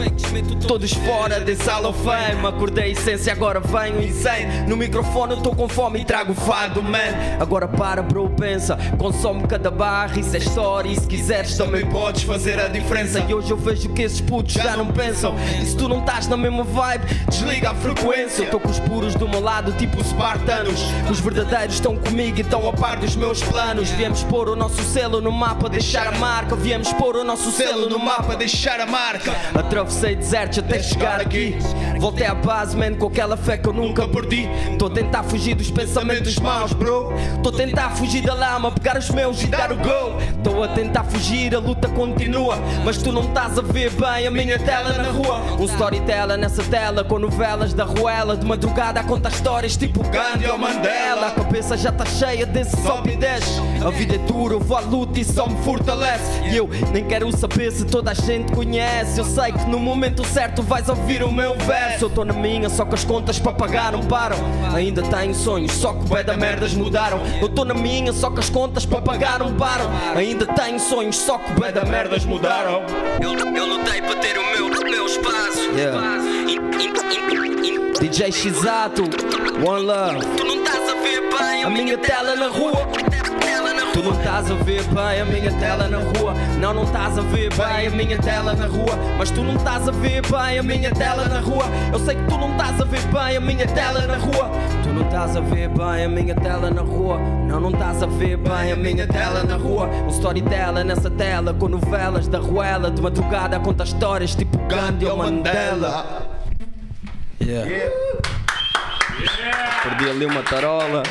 Todos fora desse Hall of Fame. Acordei essência, agora venho insane. No microfone eu tô com fome e trago fado, man. Agora para, bro, pensa. Consome cada barra, isso é história. E se quiseres também podes fazer a diferença. E hoje eu vejo que esses putos já não pensam. E se tu não estás na mesma vibe, desliga a frequência. Eu tô com os puros do meu lado, tipo os espartanos. Os verdadeiros estão comigo e estão a par dos meus planos. Viemos pôr o nosso selo no mapa, deixar a marca. Viemos pôr o nosso selo no mapa, deixar a marca. Atravessei desertos até chegar aqui. Voltei à base, man, com aquela fé que eu nunca perdi. Tô a tentar fugir dos pensamentos maus, bro. Tô a tentar fugir da lama, pegar os meus e dar o go. Tô a tentar fugir, a luta continua. Mas tu não estás a ver bem a minha tela na rua. Um storyteller nessa tela, com novelas da ruela. De madrugada a contar histórias tipo Gandhi ou Mandela. A cabeça já tá cheia desse sobe e desce. A vida é dura, eu vou à luta e só me fortalece. E eu nem quero saber se toda a gente conhece. Eu sei que no momento certo vais ouvir o meu verso. Eu tô na minha, só que as contas para pagar não param. Ainda tenho sonhos, só que bué da merdas mudaram. Eu tô na minha, só que as contas para pagar não param. Ainda tenho sonhos, só que bué da merdas mudaram. Eu, eu lutei para ter o meu, meu espaço. Yeah. DJ Shizato, One Love. Tu não estás a ver bem A minha tela na rua. Tu não estás a ver bem a minha tela na rua. Não, não estás a ver bem a minha tela na rua. Mas tu não estás a ver bem a minha tela na rua. Eu sei que tu não estás a ver bem a minha tela na rua. Tu não estás a ver bem a minha tela na rua. Não, não estás a ver bem a minha tela na rua. Um storyteller nessa tela com novelas da ruela. De madrugada conta histórias tipo Gandhi ou Mandela. Yeah. Perdi ali uma tarola.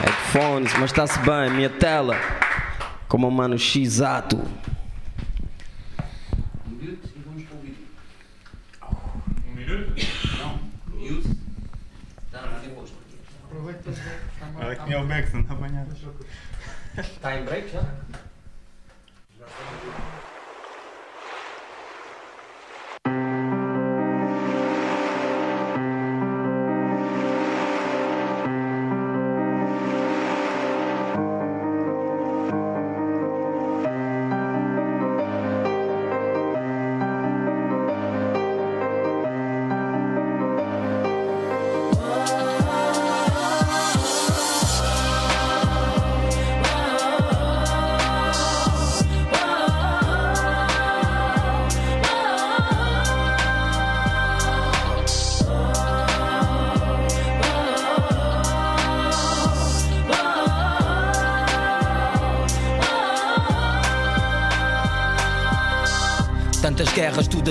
Headphones, mas está-se bem, minha tela. Como o mano X-Ato. Olha que tinha o está apanhado. Está em break já?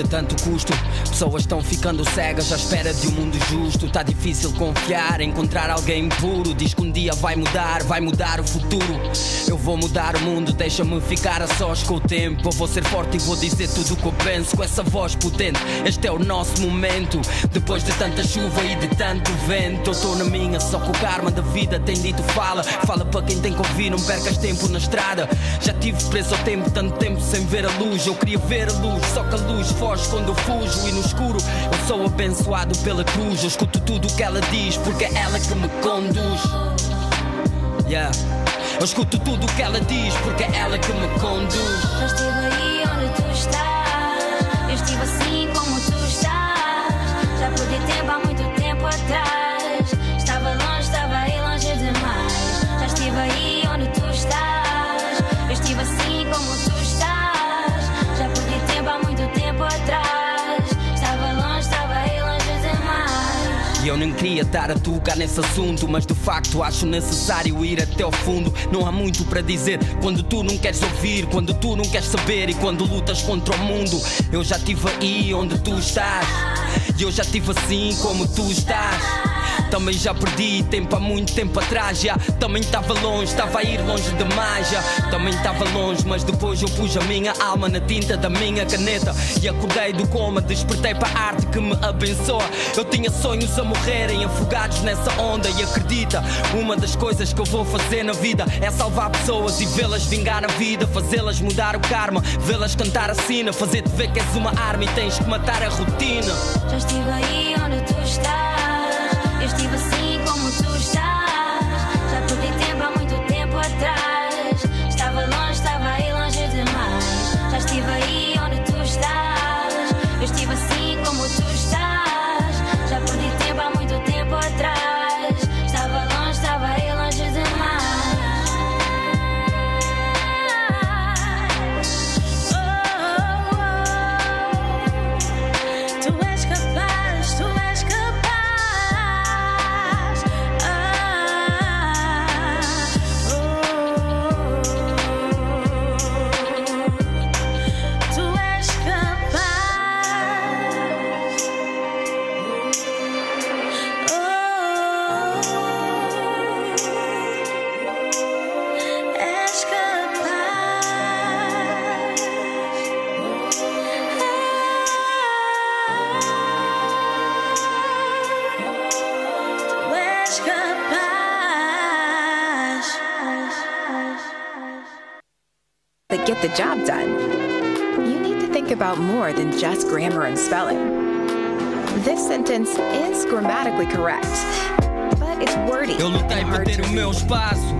A tanto custo. Pessoas estão ficando cegas à espera de um mundo justo. Tá difícil confiar, encontrar alguém puro. Diz que um dia vai mudar, vai mudar o futuro. Eu vou mudar o mundo, deixa-me ficar a sós com o tempo. Eu vou ser forte e vou dizer tudo o que eu penso com essa voz potente. Este é o nosso momento. Depois de tanta chuva e de tanto vento, eu estou na minha, só que o karma da vida tem dito fala. Fala para quem tem que ouvir, não percas tempo na estrada. Já tive preso ao tempo, tanto tempo sem ver a luz. Eu queria ver a luz, só que a luz foge quando eu fujo. E no escuro, eu sou abençoado pela cruz. Eu escuto tudo o que ela diz, porque é ela que me conduz. Yeah. Eu escuto tudo o que ela diz, porque é ela que me conduz. Queria estar a tocar nesse assunto, mas de facto acho necessário ir até ao fundo. Não há muito para dizer quando tu não queres ouvir, quando tu não queres saber e quando lutas contra o mundo. Eu já estive aí onde tu estás, e eu já estive assim como tu estás. Também já perdi tempo há muito tempo atrás. Já também estava longe, estava a ir longe demais. Já também estava longe, mas depois eu pus a minha alma na tinta da minha caneta. E acordei do coma, despertei para a arte que me abençoa. Eu tinha sonhos a morrerem afogados nessa onda. E acredita, uma das coisas que eu vou fazer na vida é salvar pessoas e vê-las vingar a vida, fazê-las mudar o karma, vê-las cantar a sina, fazer-te ver que és uma arma e tens que matar a rotina. Já estive aí onde tu estás. Get the job done, you need to think about more than just grammar and spelling. This sentence is grammatically correct, but it's wordy Eu lutei and para hard ter to o meu espaço.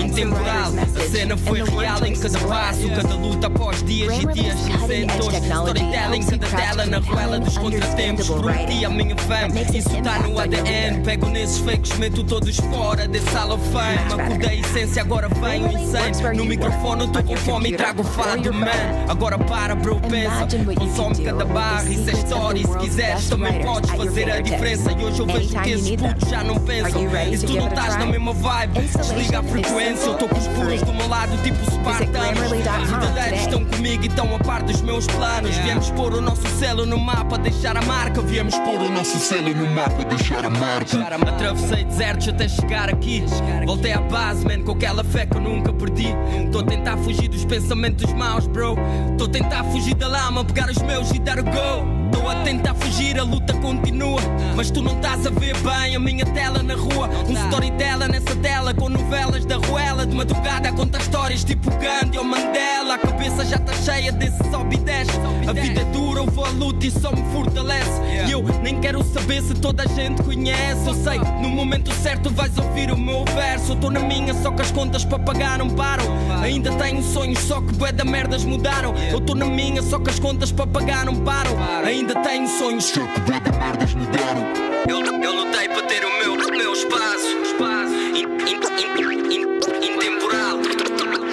Intemporal, a cena foi real em cada passo. Cada luta após dias e dias cinzentos. Storytelling, cada tela na ruela dos contratempos. Prometi a minha fama, isso está no ADN. Pego nesses fakes, meto todos fora desse holofote. Acordei a essência, agora vem o insano. No microfone eu tô com fome e trago fado, man. Agora para, bro, pensa. Consome cada barra, isso é story. Se quiseres, também podes fazer a diferença. E hoje eu vejo que esses putos já não pensam. E se tu não estás na mesma vibe, desliga a frequência. Eu tô com os puros do meu lado, tipo Spartanos. Os verdadeiros estão comigo e estão a par dos meus planos. Viemos pôr o nosso selo no mapa, deixar a marca. Viemos pôr o nosso selo no mapa, deixar a marca. Atravessei desertos até chegar aqui. Voltei à base, man, com aquela fé que eu nunca perdi. Tô a tentar fugir dos pensamentos maus, bro. Tô a tentar fugir da lama, pegar os meus e dar o go. Tô a tentar fugir, a luta continua. Mas tu não estás a ver bem a minha tela na rua. Um storyteller nessa tela com novelas da ruela. De madrugada conta histórias tipo Gandhi ou Mandela. A cabeça já tá cheia desse sobe e desce. A vida é dura, eu vou à luta e só me fortalece. E eu nem quero saber se toda a gente conhece. Eu sei, no momento certo vais ouvir o meu verso. Eu tô na minha, só que as contas para pagar não param. Ainda tenho sonhos, só que bué da merdas mudaram. Eu tô na minha, só que as contas para pagar não param. Ainda tenho sonhos, só que bué merdas mudaram. Eu, eu lutei para ter o meu, o meu espaço. espaço. In, in, in, in, intemporal.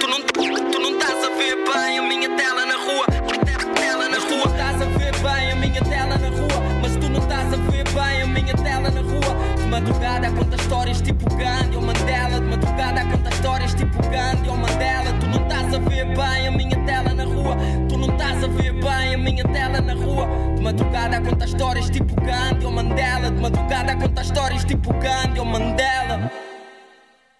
Tu não, tu não estás a ver bem a minha tela na rua. Tela na rua. estás a ver bem a minha tela na rua. Mas tu não estás a ver bem a minha tela na rua. De madrugada conta histórias tipo Gandhi ou Mandela. De madrugada conta histórias tipo Gandhi ou Mandela. Tu não estás a ver bem a minha minha tela na rua. De madrugada conta histórias tipo Gandhi ou Mandela. De madrugada conta histórias tipo Gandhi ou Mandela.